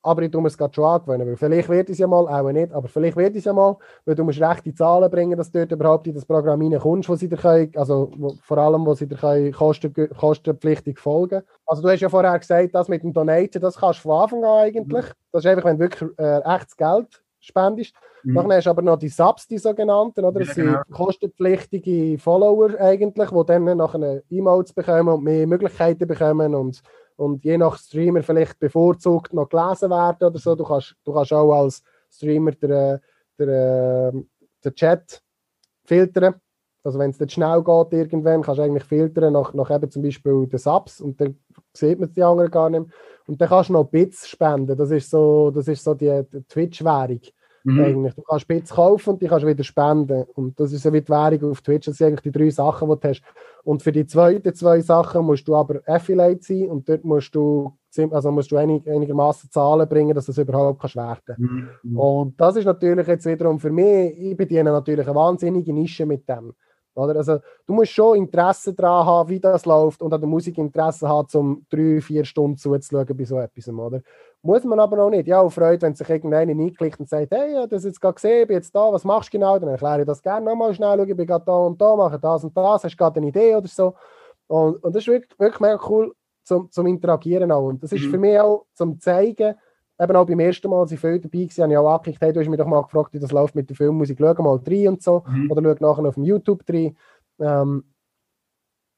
aber ich tue mir es gerade schon angewöhnen, weil vielleicht wird es ja mal, auch nicht, aber vielleicht wird es ja mal, weil du musst rechte Zahlen bringen, dass du dort überhaupt in das Programm reinkommst, wo sie dir können, also wo, vor allem, wo sie dir können kosten, kostenpflichtig folgen. Also du hast ja vorher gesagt, das mit dem Donaten, das kannst du von Anfang an eigentlich. Das ist einfach, wenn du wirklich äh, echtes Geld spendest. Mhm. Dann hast du aber noch die Subs, die sogenannten, oder? Das Ja, sind genau. kostenpflichtige Follower eigentlich, die dann nachher Emotes bekommen und mehr Möglichkeiten bekommen und, und je nach Streamer vielleicht bevorzugt noch gelesen werden oder so. Du kannst, du kannst auch als Streamer den, den, ähm, den Chat filtern. Also wenn es dann schnell geht irgendwann, kannst du eigentlich filtern nach, nach eben zum Beispiel den Subs und dann sieht man die anderen gar nicht mehr. Und dann kannst du noch Bits spenden. Das ist so, das ist so die, die Twitch-Währung Mhm. eigentlich. Du kannst Bits kaufen und die kannst wieder spenden. Und das ist so wie die Währung auf Twitch. Das sind eigentlich die drei Sachen, die du hast. Und für die zweiten zwei Sachen musst du aber Affiliate sein und dort musst du, also musst du einig, einigermaßen Zahlen bringen, dass das überhaupt kannst werden Mhm. Und das ist natürlich jetzt wiederum für mich, ich bediene natürlich eine wahnsinnige Nische mit dem. Oder? Also, du musst schon Interesse daran haben, wie das läuft und an der Musik Interesse haben, um drei, vier Stunden zuzuschauen bei so etwas. Oder? Muss man aber auch nicht. Ja, auch Freude, wenn sich irgendeiner einklickt und sagt, hey, ich habe das jetzt gerade gesehen, bin jetzt da, was machst du genau? Dann erkläre ich das gerne nochmal schnell, schau, ich bin gerade da und da, mache das und das, hast du gerade eine Idee oder so. Und, und das ist wirklich, wirklich mega cool zum, zum Interagieren auch. Und das ist Mhm. für mich auch zum Zeigen, eben auch beim ersten Mal, als ich viel dabei war, habe ich auch angeklickt, hey, du hast mich doch mal gefragt, wie das läuft mit der Filmmusik, schau mal rein und so, Mhm. oder schau nachher auf dem YouTube rein. Ähm,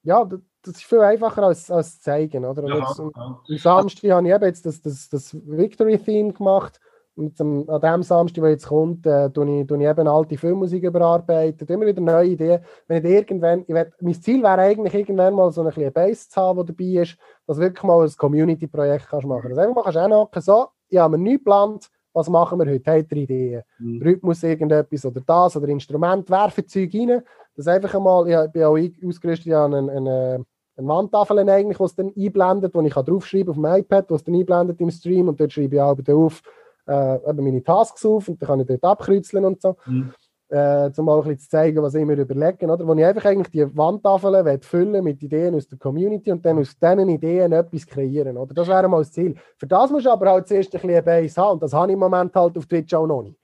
ja, das, ist viel einfacher als, als zeigen, oder? Und Ja, jetzt, am ja. am Samstag habe ich eben jetzt das, das, das Victory-Theme gemacht. Und am, an dem Samstag, der jetzt kommt, äh, tue ich, tue ich eben alte Filmmusik überarbeitet, immer wieder neue Ideen. Wenn ich irgendwann, ich will, mein Ziel wäre eigentlich irgendwann mal so ein bisschen Base zu haben, der dabei ist, dass du wirklich mal ein Community-Projekt kannst machen. Dass einfach mal kannst anhocken, so, ich habe mir nichts geplant, was machen wir heute? Habt ihr Ideen? Mhm. Rhythmus, irgendetwas oder das oder Instrument, werfen Zeug rein. Das einfach einmal, ich bin auch ausgerüstet, ich habe eine, eine, eine Wandtafel eigentlich, die es dann einblendet, wo ich kann draufschreiben auf dem iPad, was dann einblendet im Stream und dort schreibe ich auch auf, äh, meine Tasks auf und dann kann ich dort abkreuzeln und so. Mhm. Äh, um auch ein zu zeigen, was ich mir überlege, oder? Wo ich einfach eigentlich die Wandtafeln füllen mit Ideen aus der Community und dann aus diesen Ideen etwas kreieren, oder? Das wäre mal das Ziel. Für das musst du aber halt zuerst ein bisschen eine Base haben und das habe ich im Moment halt auf Twitch auch noch nicht.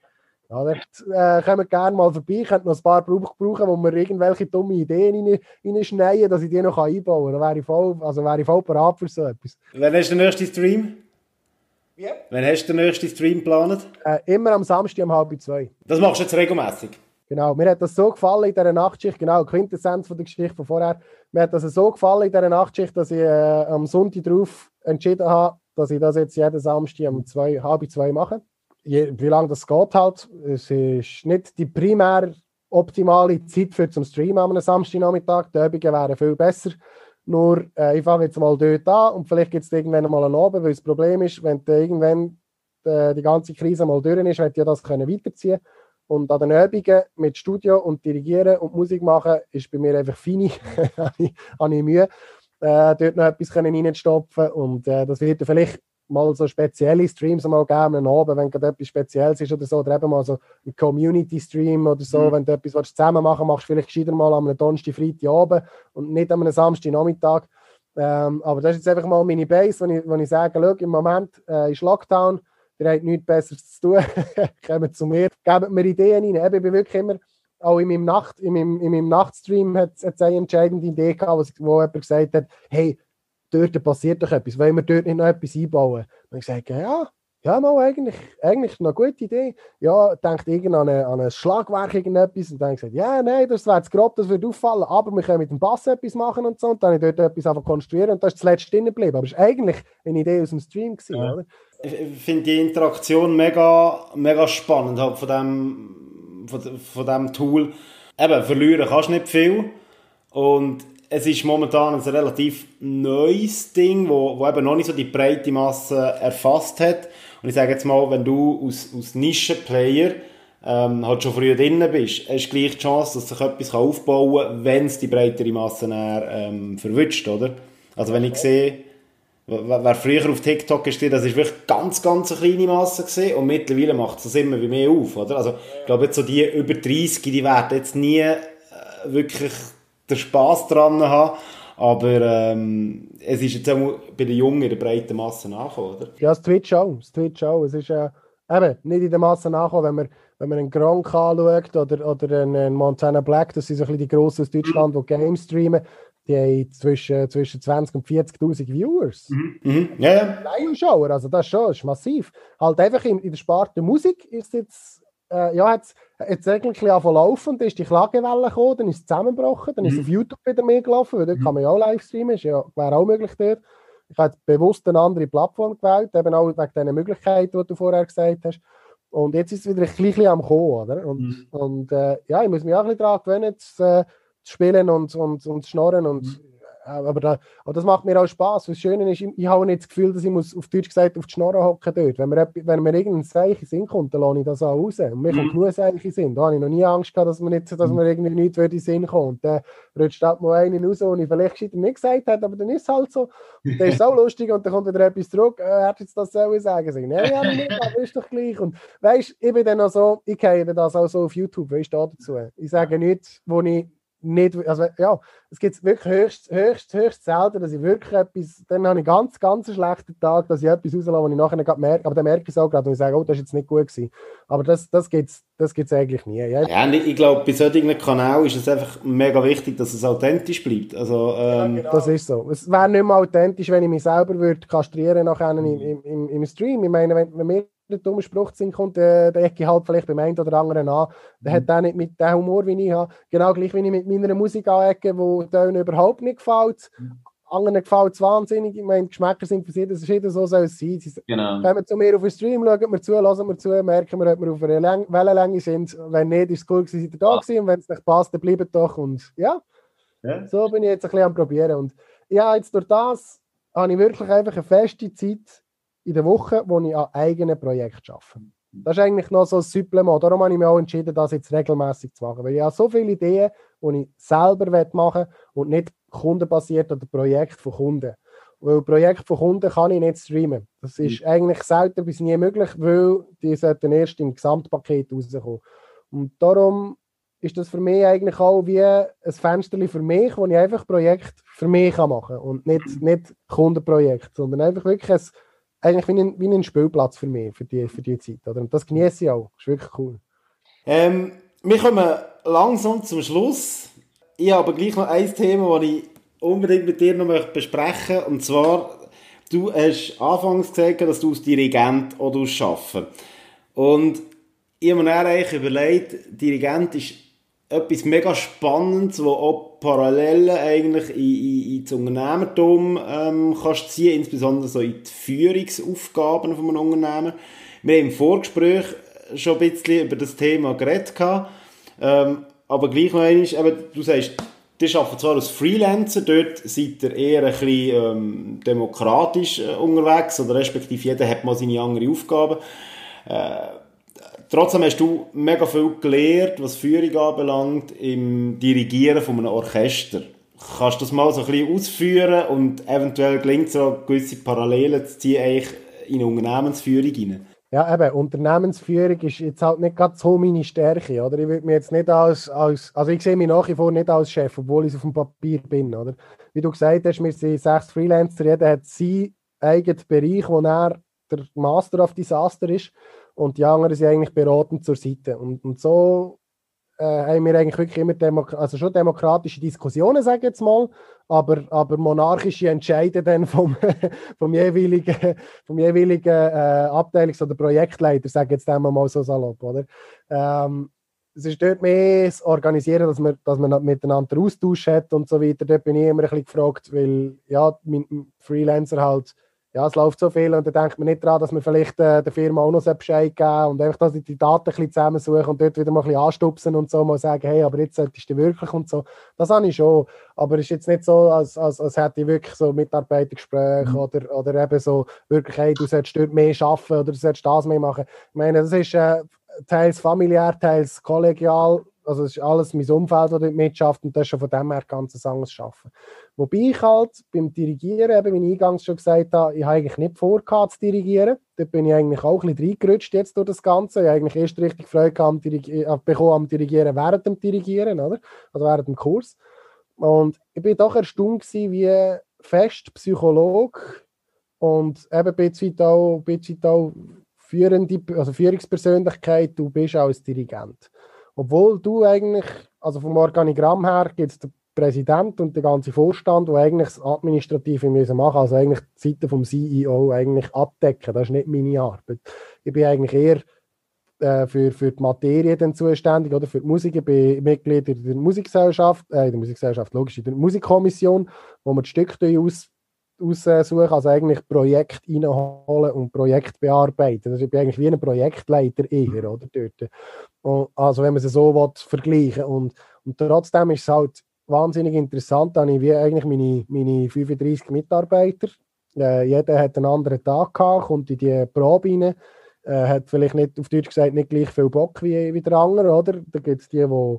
Ja, da äh, kommen gerne mal vorbei. Ich könnte noch ein paar Brauch brauchen, wo wir irgendwelche dumme Ideen rein- reinschneiden, dass ich die noch einbauen kann. Da wäre ich voll, also wäre ich voll parat für so etwas. Wann hast du den nächsten Stream? Wie? Wann hast du den nächsten Stream geplant? Äh, immer am Samstag um halb zwei. Das machst du jetzt regelmäßig. Genau, mir hat das so gefallen in dieser Nachtschicht, genau, Quintessenz von der Geschichte von vorher. Mir hat das so gefallen in dieser Nachtschicht, dass ich äh, am Sonntag drauf entschieden habe, dass ich das jetzt jeden Samstag um zwei, halb zwei mache. Je, wie lange das geht halt, es ist nicht die primär optimale Zeit für zum Streamen am Samstagnachmittag. Die Übungen wären viel besser. Nur, äh, ich fange jetzt mal dort an und vielleicht gibt es irgendwann mal einen Abend, weil das Problem ist, wenn du irgendwann äh, die ganze Krise mal durch ist, wird ja das können weiterziehen und an den Übungen mit Studio und Dirigieren und Musik machen, ist bei mir einfach feine. habe ich, Mühe, äh, dort noch etwas können Und äh, das wird ja vielleicht mal so spezielle Streams mal geben, am Abend, wenn gerade etwas Spezielles ist oder so, oder eben mal so ein Community-Stream oder so, Mhm. wenn du etwas willst, zusammen machen machst du vielleicht gescheiter mal am Donnerstag, Freitag Abend und nicht am Samstag Nachmittag. Ähm, aber das ist jetzt einfach mal meine Base, wo ich, wo ich sage, schau, im Moment äh, ist Lockdown, ihr habt nichts Besseres zu tun, kommt zu mir, gebt mir Ideen rein. Eben, Ich bin wirklich immer, auch in meinem, Nacht, in meinem, in meinem Nachtstream hat es eine entscheidende Idee gehabt, wo jemand gesagt hat, hey, dort passiert doch etwas, wollen wir dort nicht noch etwas einbauen? Und ich sage, ja, ja, mal eigentlich, eigentlich eine gute Idee. Ja, denkt irgend an, eine, an ein Schlagwerk, irgendetwas. Und dann gesagt, ja, nein, das wäre zu grob, das würde auffallen, aber wir können mit dem Bass etwas machen und so. Und dann habe ich dort etwas einfach konstruieren und das ist zuletzt stehen geblieben. Aber es war eigentlich eine Idee aus dem Stream. Gewesen, Ja. oder? Ich ich finde die Interaktion mega, mega spannend halt von, dem, von, von dem Tool. Eben, verlieren kannst du nicht viel. Und es ist momentan ein relativ neues Ding, wo, wo eben noch nicht so die breite Masse erfasst hat. Und ich sage jetzt mal, wenn du aus, aus Nischenplayer ähm, halt schon früher drin bist, hast du gleich die Chance, dass sich etwas aufbauen kann, wenn es die breitere Masse näher, ähm, verwünscht, oder? Also wenn ich sehe, wer früher auf TikTok ist, das ist wirklich ganz, ganz eine kleine Masse gesehen und mittlerweile macht es das immer wie mehr auf, oder? Also ich glaube jetzt so die über 30, die werden jetzt nie äh, wirklich den Spass dran haben, aber ähm, es ist jetzt auch bei den Jungen in der breiten Masse nachgekommen, oder? Ja, das Twitch auch, das Twitch auch. Es ist äh, eben nicht in der Masse nachgekommen, wenn man wenn man einen Gronk anschaut oder, oder einen Montana Black, das sind so ein bisschen die Grossen aus Deutschland, die Games streamen, die haben zwischen, zwischen 20 und 40.000 Viewers. Mhm. Mhm. Ja, ja. Live-Schauer, also das schon, das ist massiv. Halt einfach in, in der Sparte Musik ist jetzt, äh, ja, jetzt, jetzt eigentlich ein bisschen laufen, dann ist die Klagewelle gekommen, dann ist es zusammengebrochen, dann ist es mhm. auf YouTube wieder mehr gelaufen, weil dort mhm. kann man ja auch live streamen, ist ja, wäre auch möglich dort. Ich habe bewusst eine andere Plattform gewählt, eben auch wegen diesen Möglichkeiten, die du vorher gesagt hast. Und jetzt ist es wieder ein bisschen am Kommen, oder? Und, mhm. und äh, ja, ich muss mich auch ein bisschen daran gewöhnen, zu, äh, zu spielen und, und, und zu schnorren und mhm. Äh, aber, da, aber das macht mir auch Spaß. Was Schöne ist, ich, ich habe nicht das Gefühl, dass ich muss, auf Deutsch gesagt auf die Schnorren hocken dort. Wenn mir, wenn mir irgendein Zeichen Sinn kommt, dann lasse ich das auch raus. Und mir mhm. kommt nur Zeichen Sinn. Da habe ich noch nie Angst gehabt, dass mir, nicht, dass mhm. mir irgendwie nichts in den Sinn kommt. Dann rutscht halt mal einen raus, den ich vielleicht nicht gesagt habe, aber dann ist es halt so. Und dann ist es auch lustig und dann kommt wieder etwas zurück. Äh, er hat jetzt das sollen sagen. Sag, Nein, ja, nicht, aber ist doch gleich. Und weißt ich bin dann auch so, ich kenne das auch so auf YouTube, wie ich da dazu. Ich sage nichts, wo ich nicht, also ja, es gibt wirklich höchst, höchst, höchst selten, dass ich wirklich etwas, dann habe ich ganz, ganz einen schlechten Tag, dass ich etwas rauslasse, was ich nachher gerade merke, aber dann merke ich es auch gerade und ich sage, oh, das ist jetzt nicht gut gewesen. Aber das, das gibt es das gibt's eigentlich nie. Ja, ja ich glaube, bei solchen Kanälen ist es einfach mega wichtig, dass es authentisch bleibt. Also, ähm, ja, genau. Das ist so. Es wäre nicht mehr authentisch, wenn ich mich selber würde kastrieren nachher im, im, im, Stream. Ich meine, wenn, wenn wir der dumme Spruch kommt, äh, der ecke halt vielleicht beim einen oder anderen an. Der mhm. hat auch nicht mit dem Humor, wie ich habe. Genau gleich wie ich mit meiner Musik anecke, wo denen überhaupt nicht gefällt. Mhm. Anderen gefällt es wahnsinnig. Ich meine, Geschmäcker sind für sie, das ist jeder so soll es sein. Sie genau. Kommen zu mir auf den Stream, schauen wir zu, hören wir zu, merken wir, ob wir auf einer Läng Wellenlänge sind. Wenn nicht, ist es cool gewesen, seid ihr da ah. gewesen. Und wenn es nicht passt, dann bleibt doch. Und ja, ja, so bin ich jetzt ein bisschen am Probieren. Und ja, jetzt durch das habe ich wirklich einfach eine feste Zeit in der Woche, wo ich an eigenen Projekten arbeite. Das ist eigentlich noch so ein Supplement. Darum habe ich mich auch entschieden, das jetzt regelmäßig zu machen. Weil ich habe so viele Ideen, die ich selber machen will und nicht kundenbasiert oder Projekt von Kunden. Weil Projekt von Kunden kann ich nicht streamen. Das ist mhm. eigentlich selten bis nie möglich, weil die sollten erst im Gesamtpaket rauskommen. Und darum ist das für mich eigentlich auch wie ein Fenster für mich, wo ich einfach Projekt für mich machen kann und nicht, nicht Kundenprojekt, sondern einfach wirklich ein eigentlich wie ein, wie ein Spielplatz für mich, für die, für die Zeit. Oder? Und das genieße ich auch. Das ist wirklich cool. Ähm, wir kommen langsam zum Schluss. Ich habe aber gleich noch ein Thema, das ich unbedingt mit dir noch besprechen möchte. Und zwar, du hast anfangs gesagt, dass du als Dirigent auch arbeiten Und ich habe mir dann eigentlich überlegt, Dirigent ist etwas mega Spannendes, wo auch Parallelen eigentlich in, in, ins Unternehmertum ähm, kannst ziehen, insbesondere so in die Führungsaufgaben von einem Unternehmen. Wir haben im Vorgespräch schon ein bisschen über das Thema geredet, ähm, aber gleich noch einmal, eben, du sagst, die arbeiten zwar als Freelancer, dort seid ihr eher ein bisschen ähm, demokratisch äh, unterwegs, oder respektive jeder hat mal seine anderen Aufgaben. Äh, Trotzdem hast du mega viel gelernt, was Führung anbelangt, im Dirigieren von einem Orchester. Kannst du das mal so ein bisschen ausführen und eventuell gelingt es auch gewisse Parallelen zu ziehen eigentlich in eine Unternehmensführung hinein? Ja, eben, Unternehmensführung ist jetzt halt nicht ganz so meine Stärke, oder? Ich würde mich jetzt nicht als, als, also ich sehe mich nach wie vor nicht als Chef, obwohl ich auf dem Papier bin, oder? Wie du gesagt hast, wir sind sechs Freelancer, jeder hat seinen eigenen Bereich, wo er der Master of Disaster ist und die anderen sind eigentlich beraten zur Seite. Und, und so äh, haben wir eigentlich wirklich immer Demo also schon demokratische Diskussionen, sage ich jetzt mal, aber, aber monarchische Entscheide dann vom, vom jeweiligen, vom jeweiligen äh, Abteilungs- oder Projektleiter, sage ich jetzt mal so salopp, oder? Ähm, es ist dort mehr das Organisieren, dass man, dass man miteinander Austausch hat und so weiter. Dort bin ich immer ein bisschen gefragt, weil ja, mein Freelancer halt ja, es läuft so viel und da denkt man nicht daran, dass man vielleicht äh, der Firma auch noch Bescheid geben und einfach, dass ich die Daten ein bisschen zusammensuchen und dort wieder mal ein bisschen anstupsen und so, mal sagen, hey, aber jetzt solltest du wirklich und so. Das habe ich schon, aber es ist jetzt nicht so, als, als, als hätte ich wirklich so Mitarbeitergespräche mhm. oder, oder eben so wirklich, hey, du solltest dort mehr arbeiten oder du solltest das mehr machen. Ich meine, das ist, äh, teils familiär, teils kollegial. Also es ist alles mein Umfeld, das dort mitschafft und das ist schon von dem her ganz anderes Arbeiten. Wobei ich halt beim Dirigieren, eben, wie ich eingangs schon gesagt habe, ich habe eigentlich nicht vor, zu dirigieren. Dort bin ich eigentlich auch ein bisschen reingerutscht jetzt durch das Ganze. Ich habe eigentlich erst richtig Freude am, äh, bekommen am Dirigieren während dem Dirigieren, oder? Also während dem Kurs. Und ich bin doch erstaunt gewesen, wie fest Psychologe und eben ein bisschen auch, ein auch führende, also Führungspersönlichkeit du bist als Dirigent. Obwohl du eigentlich, also vom Organigramm her gibt es den Präsident und den ganzen Vorstand, der eigentlich das Administrative müssen machen, also eigentlich die Seite vom CEO eigentlich abdecken. Das ist nicht meine Arbeit. Ich bin eigentlich eher äh, für, für die Materie dann zuständig oder für die Musik. Ich bin Mitglied in der Musikgesellschaft, äh, in der Musikgesellschaft, logisch, in der Musikkommission, wo wir die Stücke aus, aussuchen, also eigentlich Projekt reinholen und Projekt bearbeiten. Ich bin eigentlich wie ein Projektleiter eher, oder, dort. Und, also wenn man es so will, vergleichen und, und trotzdem ist es halt wahnsinnig interessant, da habe ich wie eigentlich meine, meine 35 Mitarbeiter, äh, jeder hat einen anderen Tag gehabt, kommt in die Probe rein, äh, hat vielleicht nicht, auf Deutsch gesagt, nicht gleich viel Bock wie, wie der andere, oder? Da gibt es die, die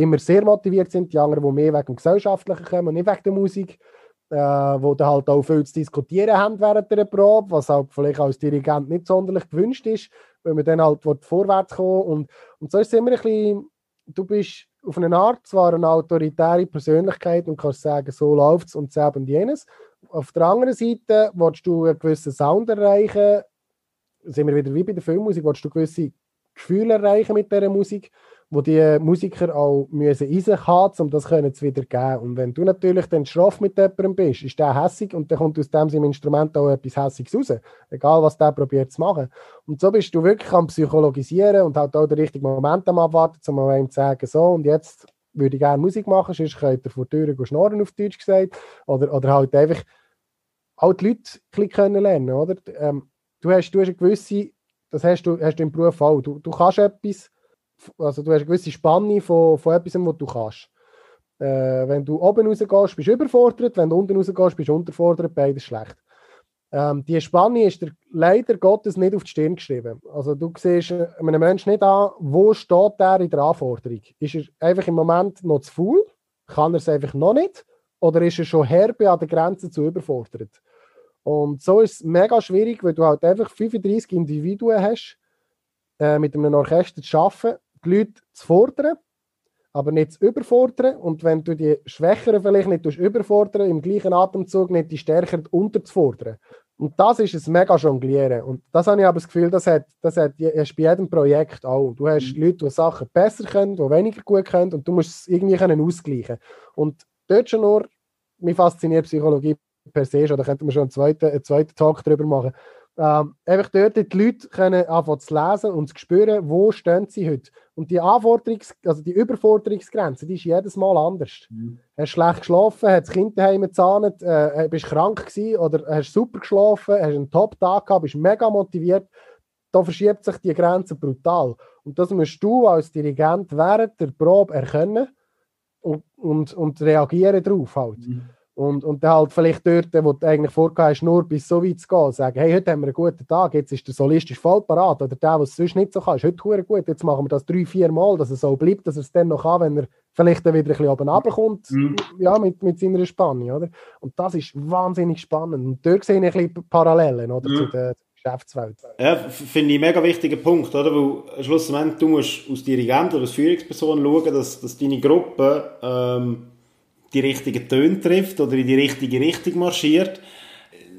immer sehr motiviert sind, die anderen, die mehr wegen dem Gesellschaftlichen kommen und nicht wegen der Musik, äh, wo dann halt auch viel zu diskutieren haben während der Probe, was halt vielleicht als Dirigent nicht sonderlich gewünscht ist, weil man dann halt vorwärts kommen. Und, und so ist es immer ein bisschen, du bist auf eine Art zwar eine autoritäre Persönlichkeit und kannst sagen, so läuft es und das und jenes. Auf der anderen Seite willst du einen gewissen Sound erreichen, sind wir wieder wie bei der Filmmusik, willst du gewisse Gefühle erreichen mit dieser Musik, wo die Musiker auch müssen in sich haben, um das können zu wiedergeben. Und wenn du natürlich dann schroff mit jemandem bist, ist der hässig und dann kommt aus dem seinem Instrument auch etwas Hässiges raus. Egal, was der probiert zu machen. Und so bist du wirklich am Psychologisieren und halt auch den richtigen Moment am Abwarten, um einem zu sagen, so und jetzt würde ich gerne Musik machen, sonst könnt ihr vor die Türen schnorren, auf Deutsch gesagt. Oder, oder halt einfach auch die Leute ein bisschen kennenlernen, oder? Ähm, du hast, du hast eine gewisse, das hast du, hast du im Beruf auch. Du, du kannst etwas, also du hast eine gewisse Spanne von, von etwas, was du kannst. Äh, wenn du oben rausgehst, bist du überfordert, wenn du unten rausgehst, bist du unterfordert, beides schlecht. Ähm, die Spanne ist dir leider Gottes nicht auf die Stirn geschrieben. Also du siehst einem Menschen nicht an, wo steht er in der Anforderung. Ist er einfach im Moment noch zu faul? Kann er es einfach noch nicht? Oder ist er schon herbe an der Grenze zu überfordert? Und so ist es mega schwierig, weil du halt einfach 35 Individuen hast, äh, mit einem Orchester zu arbeiten, die Leute zu fordern, aber nicht zu überfordern. Und wenn du die Schwächeren vielleicht nicht überfordern, im gleichen Atemzug nicht die Stärkeren unterzufordern. Und das ist ein mega Jonglieren. Und das habe ich aber das Gefühl, das hat, das hat hast bei jedem Projekt auch. Du hast mhm. Leute, die Sachen besser können, die weniger gut können und du musst es irgendwie können ausgleichen. Und dort schon nur, mich fasziniert Psychologie per se schon, da könnten wir schon einen zweiten, einen zweiten Talk darüber machen. Ähm, einfach dort die Leute können anfangen zu lesen und zu spüren, wo stehen sie heute. Und die Anforderungs-, also die Überforderungsgrenze, die ist jedes Mal anders. Mhm. Hast schlecht geschlafen, hast das Kind daheim gezahnt, äh, bist krank gewesen oder hast super geschlafen, hast einen Top-Tag gehabt, bist mega motiviert. Da verschiebt sich die Grenze brutal. Und das musst du als Dirigent während der Probe erkennen und, und, und reagieren darauf halt. Mhm. Und, und dann halt vielleicht dort, wo du eigentlich vorgehabt hast, nur bis so weit zu gehen, sagen, hey, heute haben wir einen guten Tag, jetzt ist der solistisch voll parat. Oder der, der es sonst nicht so kann, ist heute gut, jetzt machen wir das drei, vier Mal, dass er so bleibt, dass er es dann noch kann, wenn er vielleicht dann wieder ein bisschen oben runterkommt, mhm. ja, mit, mit seiner Spanne, oder? Und das ist wahnsinnig spannend. Und dort sehe ich ein bisschen Parallelen, oder, mhm. zu der Geschäftswelt. Ja, finde ich ein mega wichtiger Punkt, oder? Weil schlussendlich, du musst als Dirigent oder als Führungsperson schauen, dass, dass deine Gruppe ähm, die richtigen Töne trifft oder in die richtige Richtung marschiert.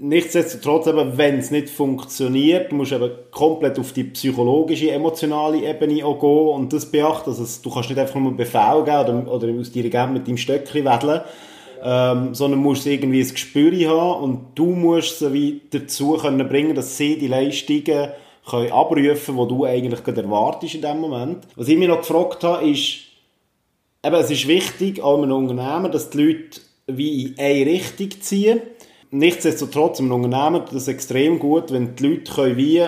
Nichtsdestotrotz, wenn es nicht funktioniert, musst du eben komplett auf die psychologische, emotionale Ebene auch gehen und das beachten. Also, du kannst nicht einfach nur Befehl geben oder, oder aus Dirigent mit deinem Stöckchen wedeln, ähm, sondern musst irgendwie ein Gespür haben und du musst sie wie dazu können bringen, dass sie die Leistungen können abrufen können, die du eigentlich gerade erwartest in dem Moment. Was ich mich noch gefragt habe, ist, eben, es ist wichtig, auch einem Unternehmen, dass die Leute wie in eine Richtung ziehen. Nichtsdestotrotz, im Unternehmen das ist extrem gut, wenn die Leute können wie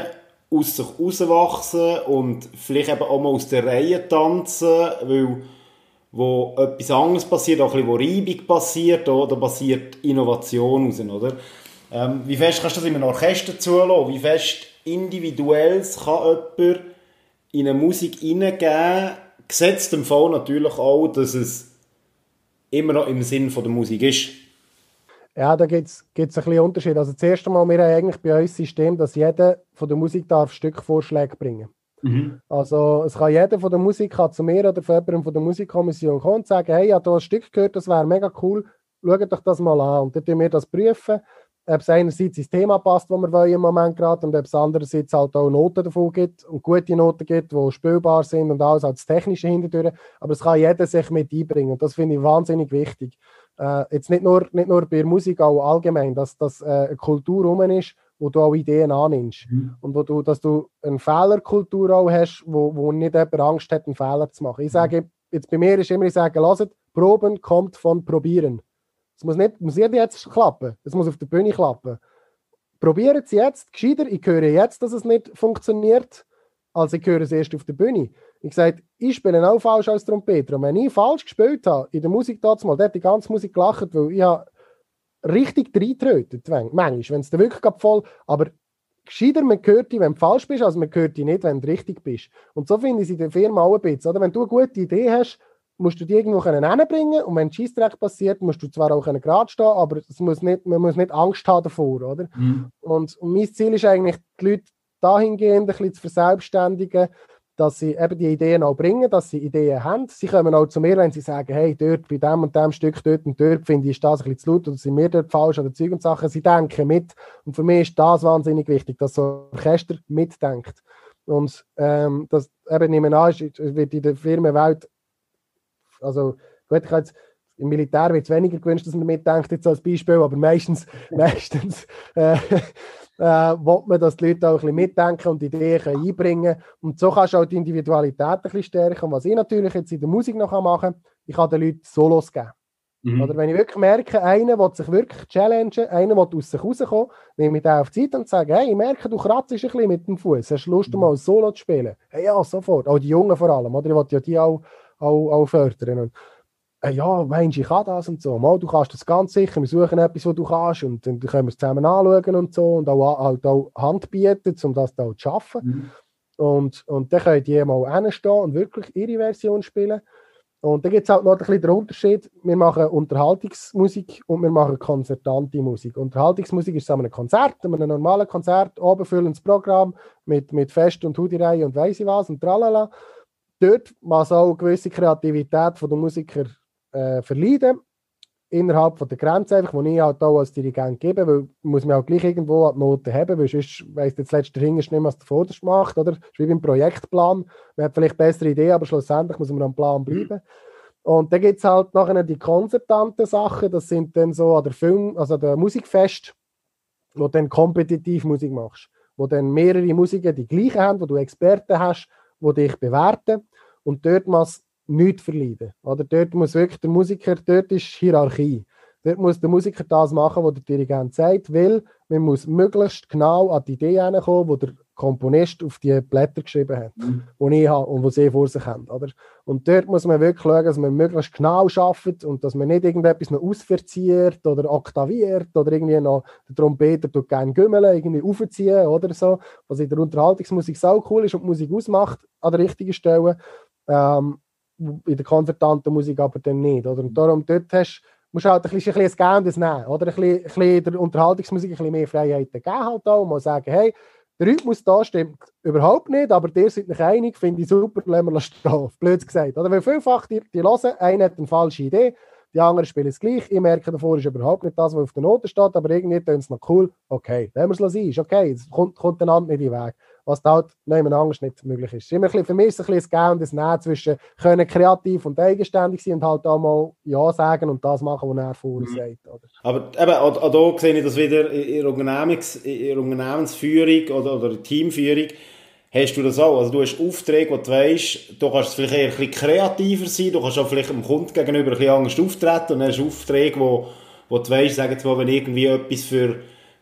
aus sich rauswachsen und vielleicht eben auch mal aus der Reihe tanzen, weil wo etwas anderes passiert, auch ein bisschen, wo Reibung passiert, da passiert Innovation raus, oder? Ähm, wie fest kannst du das in einem Orchester zulassen? Wie fest individuell kann jemand in eine Musik hineingeben, gesetzt dem Fall natürlich auch, dass es immer noch im Sinn von der Musik ist. Ja, da gibt es ein bisschen Unterschied. Also das erste Mal, wir haben eigentlich bei uns das System, dass jeder von der Musik darf Stückvorschläge bringen mhm. Also es kann jeder von der Musik kann zu mir oder von jemandem von der Musikkommission kommen und sagen, hey, ich habe hier ein Stück gehört, das wäre mega cool, schaut euch das mal an. Und dann tun wir das prüfen, ob es einerseits ins Thema passt, das wir wollen im Moment gerade, und ob es andererseits halt auch Noten davon gibt und gute Noten gibt, die spielbar sind und alles als technische Hintertür. Aber es kann jeder sich mit einbringen und das finde ich wahnsinnig wichtig äh, jetzt nicht nur, nicht nur bei der Musik, auch allgemein, dass das äh, eine Kultur rum ist, wo du auch Ideen annimmst. Mhm. Und wo du, dass du eine Fehlerkultur auch hast, wo, wo nicht jemand Angst hat, einen Fehler zu machen. Ich mhm. sage, jetzt bei mir ist immer, ich sage, lasst, Proben kommt von Probieren. Es muss nicht, muss jetzt klappen, es muss auf der Bühne klappen. Probiert es jetzt, gescheiter, ich höre jetzt, dass es nicht funktioniert, als ich höre es erst auf der Bühne. Ich sage, ich spiele auch falsch als Trompeter. Und wenn ich falsch gespielt habe, in der Musik damals, mal, hat die ganze Musik gelacht, weil ich habe richtig reingetrötet, manchmal, wenn es da wirklich voll, aber gescheiter, man hört dich, wenn du falsch bist, als man hört dich nicht, wenn du richtig bist. Und so finde ich es in der Firma auch ein bisschen, oder? Wenn du eine gute Idee hast, musst du die irgendwo hinbringen und wenn ein Scheissdreck passiert, musst du zwar auch gerade stehen, aber es muss nicht, man muss nicht Angst haben davor, oder? Mhm. Und, und mein Ziel ist eigentlich, die Leute dahingehend ein bisschen zu verselbstständigen, dass sie eben die Ideen auch bringen, dass sie Ideen haben. Sie kommen auch zu mir, wenn sie sagen, hey, dort bei dem und dem Stück, dort und dort finde ich, ist das ein bisschen zu laut oder sind wir dort falsch oder Zeug und Sachen. Sie denken mit. Und für mich ist das wahnsinnig wichtig, dass so ein Orchester mitdenkt. Und ähm, das eben nehmen an, wird in der Firmenwelt, also gut, ich jetzt im Militär wird es weniger gewünscht, dass man mitdenkt, jetzt als Beispiel, aber meistens, meistens äh, äh, will man, dass die Leute auch ein bisschen mitdenken und Ideen einbringen können. Und so kannst du auch die Individualität ein bisschen stärken. Und was ich natürlich jetzt in der Musik noch machen kann, ich kann den Leuten Solos geben. Mhm. Oder wenn ich wirklich merke, einer will sich wirklich challengen, einer will aus sich rauskommen, nehme ich den auf die Zeit und sage, hey, ich merke, du kratzt ein bisschen mit dem Fuß, hast du Lust, mhm. mal ein Solo zu spielen? Hey, ja, sofort. Auch die Jungen vor allem, oder? Ich will ja die auch, auch, auch fördern. Und äh, ja, meinst du, ich kann das und so. Mal, du kannst das ganz sicher, wir suchen etwas, was du kannst und dann können wir es zusammen anschauen und so und auch, halt auch Hand bieten, um das da zu schaffen. Mhm. Und, und dann können die mal hinstehen und wirklich ihre Version spielen. Und dann gibt es halt noch ein bisschen den Unterschied, wir machen Unterhaltungsmusik und wir machen konzertante Musik. Unterhaltungsmusik ist ein Konzert, ein normales Konzert, oben füllen das Programm mit, mit Fest und Hudirei und weiss ich was und tralala. Dort muss auch eine gewisse Kreativität von den Musikern äh, verleiden innerhalb von der Grenze, einfach, die ich halt auch als Dirigent gebe, weil muss man auch gleich irgendwo die Noten haben, weil sonst weiss jetzt letzter Hinterst nicht, was der Vorderste macht, oder? Das ist wie beim Projektplan. Man hat vielleicht bessere Ideen, aber schlussendlich muss man am Plan bleiben. Und dann gibt es halt nachher die konzertanten Sachen, das sind dann so an der Film, also der Musikfest, wo du dann kompetitiv Musik machst, wo dann mehrere Musiker die gleichen haben, wo du Experten hast, die dich bewerten und dort muss nichts verleiden. Oder dort muss wirklich der Musiker, dort ist Hierarchie. Dort muss der Musiker das machen, was der Dirigent sagt, weil man muss möglichst genau an die Idee kommen, die der Komponist auf die Blätter geschrieben hat, mhm. die ich habe und die sie vor sich haben. Oder? Und dort muss man wirklich schauen, dass man möglichst genau arbeitet und dass man nicht irgendetwas noch ausverziert oder oktaviert oder irgendwie noch der Trompeter tut gerne Gümmeln irgendwie aufziehen oder so, was in der Unterhaltungsmusik so cool ist und die Musik ausmacht an der richtigen Stelle. Ähm, in der konzertanten Musik aber dann nicht. Oder? Und darum dort hast, musst du halt ein bisschen, ein Gehen nehmen. Oder ein bisschen, ein bisschen der Unterhaltungsmusik ein bisschen mehr Freiheit geben halt auch. Mal sagen, hey, der Rhythmus da stimmt überhaupt nicht, aber ihr seid nicht einig, finde ich super, lassen wir stehen. Blöd gesagt. Oder? Weil vielfach die, die hören, einer hat eine falsche Idee, die anderen spielen es gleich. Ich merke davor, ist überhaupt nicht das, was auf der Note steht, aber irgendwie tun es noch cool. Okay, lassen wir es sein, ist okay, es kommt, kommt einander nicht in den Weg was halt niemand anders nicht möglich ist. immer bisschen, für mich ist es ein bisschen das Gehen und das Nehmen zwischen können kreativ und eigenständig sein und halt auch mal Ja sagen und das machen, was er vorher mhm. sagt. Oder? Aber eben, auch, auch da sehe ich das wieder in der, Unternehmens, in der Unternehmensführung oder, oder Teamführung, hast du das auch. Also du hast Aufträge, wo du weißt, du kannst vielleicht eher ein bisschen kreativer sein, du kannst auch vielleicht dem Kunden gegenüber ein bisschen anders auftreten und dann hast du Aufträge, wo, wo du weißt, sagen wir mal, wenn irgendwie etwas für,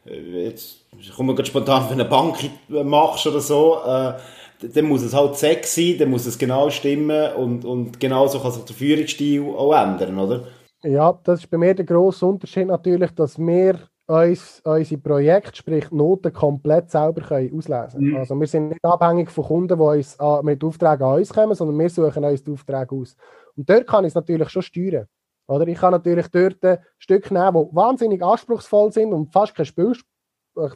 äh, jetzt ich komme gerade spontan, wenn du eine Bank machst oder so, äh, dann muss es halt sexy, dann muss es genau stimmen und, und genauso kann sich der Führungsstil auch ändern, oder? Ja, das ist bei mir der grosse Unterschied natürlich, dass wir uns, unsere Projekte, sprich Noten, komplett selber können auslesen können. Mhm. Also wir sind nicht abhängig von Kunden, die uns mit Aufträgen an uns kommen, sondern wir suchen uns die Aufträge aus. Und dort kann ich es natürlich schon steuern. Oder ich kann natürlich dort Stücke nehmen, die wahnsinnig anspruchsvoll sind und fast kein Spiel,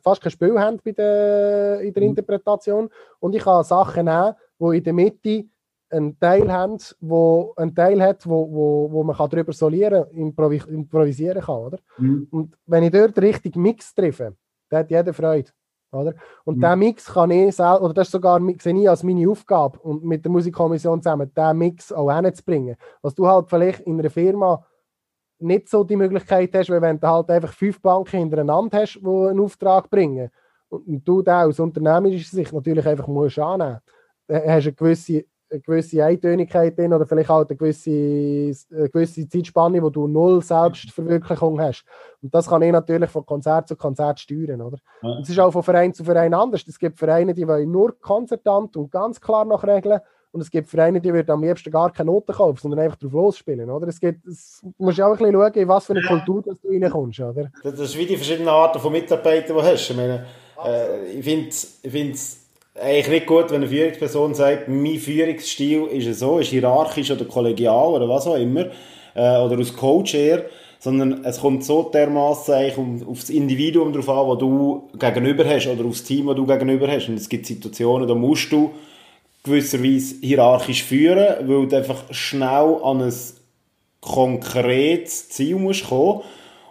fast kein Spiel haben bei der, in der mhm. Interpretation. Und ich kann Sachen nehmen, die in der Mitte einen Teil haben, wo einen Teil hat, wo, wo, wo man darüber solieren, improvi improvisieren kann, oder? Mhm. Und wenn ich dort richtig Mix treffe, dann hat jeder Freude, oder? Und mhm. der Mix kann ich selber, oder das ist sogar, sehe ich als meine Aufgabe und mit der Musikkommission zusammen, den Mix auch hinzubringen. Was du halt vielleicht in einer Firma nicht so die Möglichkeit hast, weil wenn du halt einfach fünf Banken hintereinander hast, die einen Auftrag bringen und du da aus unternehmerischer Sicht natürlich einfach musst annehmen, dann hast du eine gewisse eine gewisse Eintönigkeit drin oder vielleicht auch eine gewisse, eine gewisse Zeitspanne, wo du null Selbstverwirklichung hast. Und das kann ich natürlich von Konzert zu Konzert steuern. Oder? Es ist auch von Verein zu Verein anders. Es gibt Vereine, die wollen nur konzertant und ganz klar nach Regeln. Und es gibt Vereine, die würden am liebsten gar keine Noten kaufen, sondern einfach drauf losspielen. Oder? Es gibt, es, du musst auch ein bisschen schauen, in was für eine Kultur dass du reinkommst. Oder? Das ist wie die verschiedenen Arten von Mitarbeitern, die du hast. Ich, meine, äh, ich finde es eigentlich nicht gut, wenn eine Führungsperson sagt, mein Führungsstil ist so, ist hierarchisch oder kollegial oder was auch immer, äh, oder aus Coach eher, sondern es kommt so dermaßen eigentlich um, auf das Individuum drauf an, das du gegenüber hast, oder aufs Team, das du gegenüber hast. Und es gibt Situationen, da musst du gewisserweise hierarchisch führen, weil du einfach schnell an ein konkretes Ziel musst kommen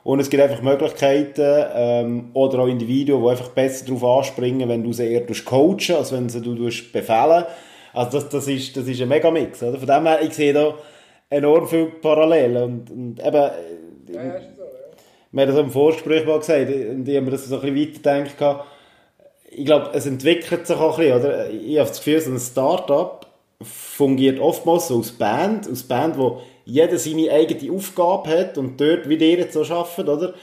und es gibt einfach Möglichkeiten ähm, oder auch Individuen, die einfach besser darauf anspringen, wenn du sie eher coachen, als wenn sie du befehlen. Also das, das, ist, das ist ein Megamix. Oder? Von dem her, ich sehe da enorm viele Parallelen. Und, und eben, ja, ja, so, ja. wir haben das im Vorgespräch mal gesagt, und ich habe mir das so ein bisschen weitergedacht. Ich glaube, es entwickelt sich auch ein bisschen. Oder? Ich habe das Gefühl, so ein Start-up fungiert oftmals so als Band, als Band, wo jeder seine eigene Aufgabe hat und dort, wie ihr jetzt so arbeitet, oder?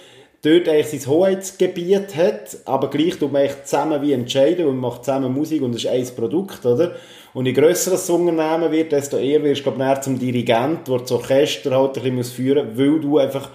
Dort eigentlich sein Hoheitsgebiet hat, aber gleich tut man zusammen wie entscheiden und macht zusammen Musik und es ist ein Produkt, oder? Und je grösser das Unternehmen wird, desto eher wirst du, glaube ich, zum Dirigent, der das Orchester halt ein bisschen führen muss, weil du einfach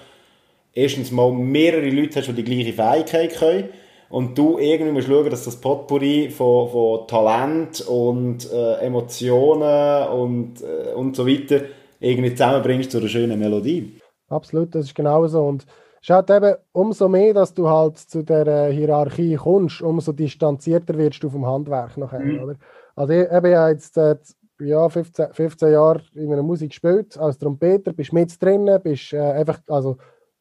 erstens mal mehrere Leute hast, die die gleiche Fähigkeit können und du irgendwie musst schauen, dass das Potpourri von, von Talent und äh, Emotionen und, äh, und so weiter irgendwie zusammenbringst zu einer schönen Melodie. Absolut, das ist genau so. Und halt eben umso mehr, dass du halt zu der Hierarchie kommst, umso distanzierter wirst du vom Handwerk nachher, mhm. oder? Also ich habe ja jetzt äh, ja, 15, 15 Jahre in einer Musik gespielt, als Trompeter, bist mit drinnen, bist äh, einfach, also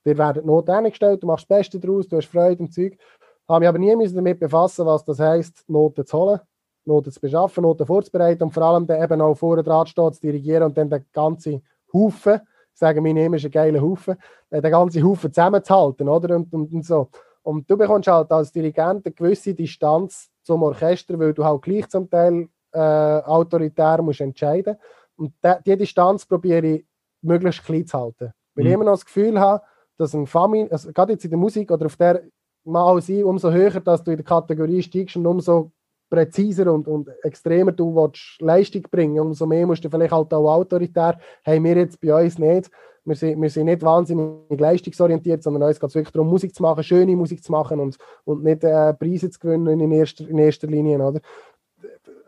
dir werden Noten eingestellt, du machst das Beste daraus, du hast Freude und Zeug. Habe mich aber nie damit befassen, was das heisst, Noten zu holen. Noten zu beschaffen, Noten vorzubereiten und vor allem dann eben auch vorne dran stehen, zu dirigieren und dann den ganzen Haufen, sagen wir nehmen, ist ein geiler Haufen, den ganzen Haufen zusammenzuhalten, oder? Und, und, und, so. Und du bekommst halt als Dirigent eine gewisse Distanz zum Orchester, weil du halt gleich zum Teil äh, autoritär musst entscheiden Und diese Distanz probiere ich möglichst klein zu halten. Weil mhm. ich immer noch das Gefühl habe, dass ein Familie, also gerade jetzt in der Musik oder auf der mal sein, umso höher, dass du in der Kategorie steigst und umso präziser und, und extremer du willst Leistung bringen, umso mehr musst du vielleicht halt auch autoritär, haben wir jetzt bei uns nicht. Wir sind, wir sind nicht wahnsinnig leistungsorientiert, sondern uns geht es wirklich darum, Musik zu machen, schöne Musik zu machen und, und nicht äh, Preise zu gewinnen in erster, in erster Linie. Oder?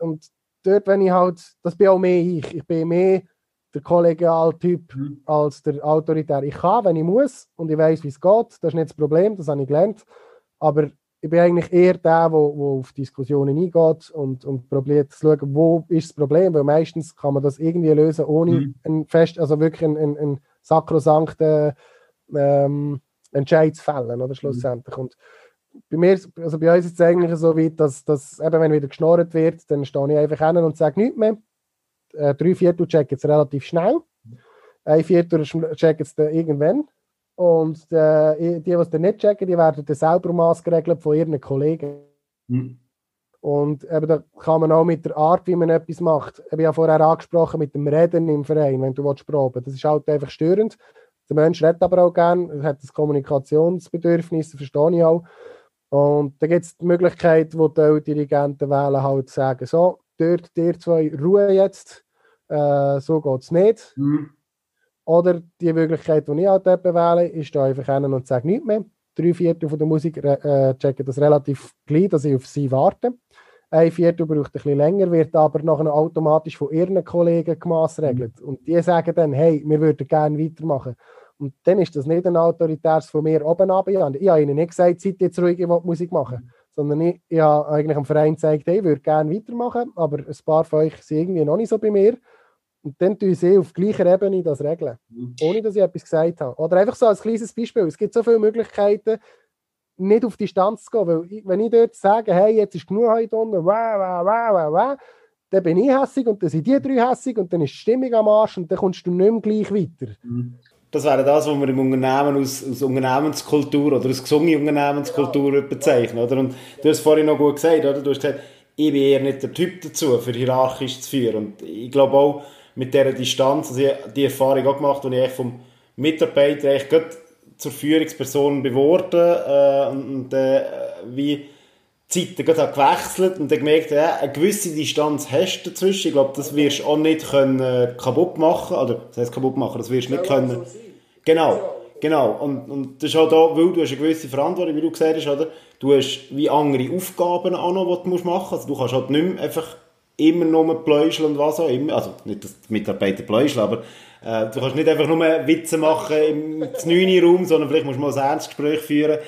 Und dort, wenn ich halt, das bin auch mehr ich. Ich bin mehr der Kollegialtyp mhm. als der Autoritär. Ich kann, wenn ich muss und ich weiß, wie es geht, das ist nicht das Problem, das habe ich gelernt. Aber ich bin eigentlich eher der, der auf Diskussionen eingeht und, und probiert zu schauen, wo ist das Problem, weil meistens kann man das irgendwie lösen, ohne mhm. einen fest, also wirklich einen, einen, einen sakrosankten ähm, Entscheid zu fällen, oder schlussendlich. Mhm. Und bei mir, also bei uns ist es eigentlich so weit, dass, dass eben, wenn wieder geschnorrt wird, dann stehe ich einfach hin und sage nichts mehr. Äh, drei Viertel checken es relativ schnell. Ein Viertel checken es dann irgendwann. Und äh, die, die es nicht checken, die werden dann selber maßgeregelt von ihren Kollegen. Mhm. Und eben, da kann man auch mit der Art, wie man etwas macht, ich habe ja vorher angesprochen, mit dem Reden im Verein, wenn du willst proben Das ist halt einfach störend. Der Mensch redet aber auch gerne, er hat das Kommunikationsbedürfnis, das verstehe ich auch. Und da gibt es die Möglichkeit, wo die Dirigenten wählen, halt sagen, so, dort, dir zwei, Ruhe jetzt, äh, so geht es nicht. Mhm. Oder die Möglichkeit, die ich halt wähle, ist da einfach hin und sage nichts mehr. drei Viertel von der Musik äh, checken das relativ gleich, dass ich auf sie warte. Ein Viertel braucht ein bisschen länger, wird aber nachher automatisch von ihren Kollegen gemaßregelt. Mhm. Und die sagen dann, hey, wir würden gerne weitermachen. Und dann ist das nicht ein autoritäres von mir oben ab. Ich habe ihnen nicht gesagt, seid jetzt ruhig, ich will Musik machen. Sondern ich, ich habe eigentlich am Verein gesagt, hey, ich würde gerne weitermachen, aber ein paar von euch sind irgendwie noch nicht so bei mir. Und dann tun sie auf gleicher Ebene das regeln, mhm. ohne dass ich etwas gesagt habe. Oder einfach so als kleines Beispiel. Es gibt so viele Möglichkeiten, nicht auf Distanz zu gehen. Weil ich, wenn ich dort sage, hey, jetzt ist genug heute unten, wah, wah, wah, wah, wah, dann bin ich hässig und dann sind die drei hässig und dann ist die Stimmung am Arsch und dann kommst du nicht mehr gleich weiter. Mhm. Das wäre das, was wir im Unternehmen aus, aus Unternehmenskultur oder aus gesunde Unternehmenskultur ja. bezeichnen. Oder? Und du hast vorhin noch gut gesagt, oder? du hast gesagt, ich bin eher nicht der Typ dazu, für hierarchisch zu führen. Und ich glaube auch, mit dieser Distanz, also ich die Erfahrung auch gemacht, als ich vom Mitarbeiter eigentlich zur Führungsperson geworden äh, und äh, wie die Zeiten gerade gewechselt und dann gemerkt, ja, eine gewisse Distanz hast du dazwischen. Ich glaube, das wirst du auch nicht können, äh, kaputt machen, oder das heißt kaputt machen, das wirst du nicht können. Genau, genau. Und, und das ist halt auch, weil du hast eine gewisse Verantwortung, wie du gesagt hast, oder? Du hast wie andere Aufgaben auch noch, die du machen musst. Also du kannst halt nicht mehr einfach immer nur pläuscheln und was auch immer. Also nicht, dass die Mitarbeiter pläuscheln, aber äh, du kannst nicht einfach nur Witze machen im 9. Raum, sondern vielleicht musst du mal ein Ernstgespräch führen.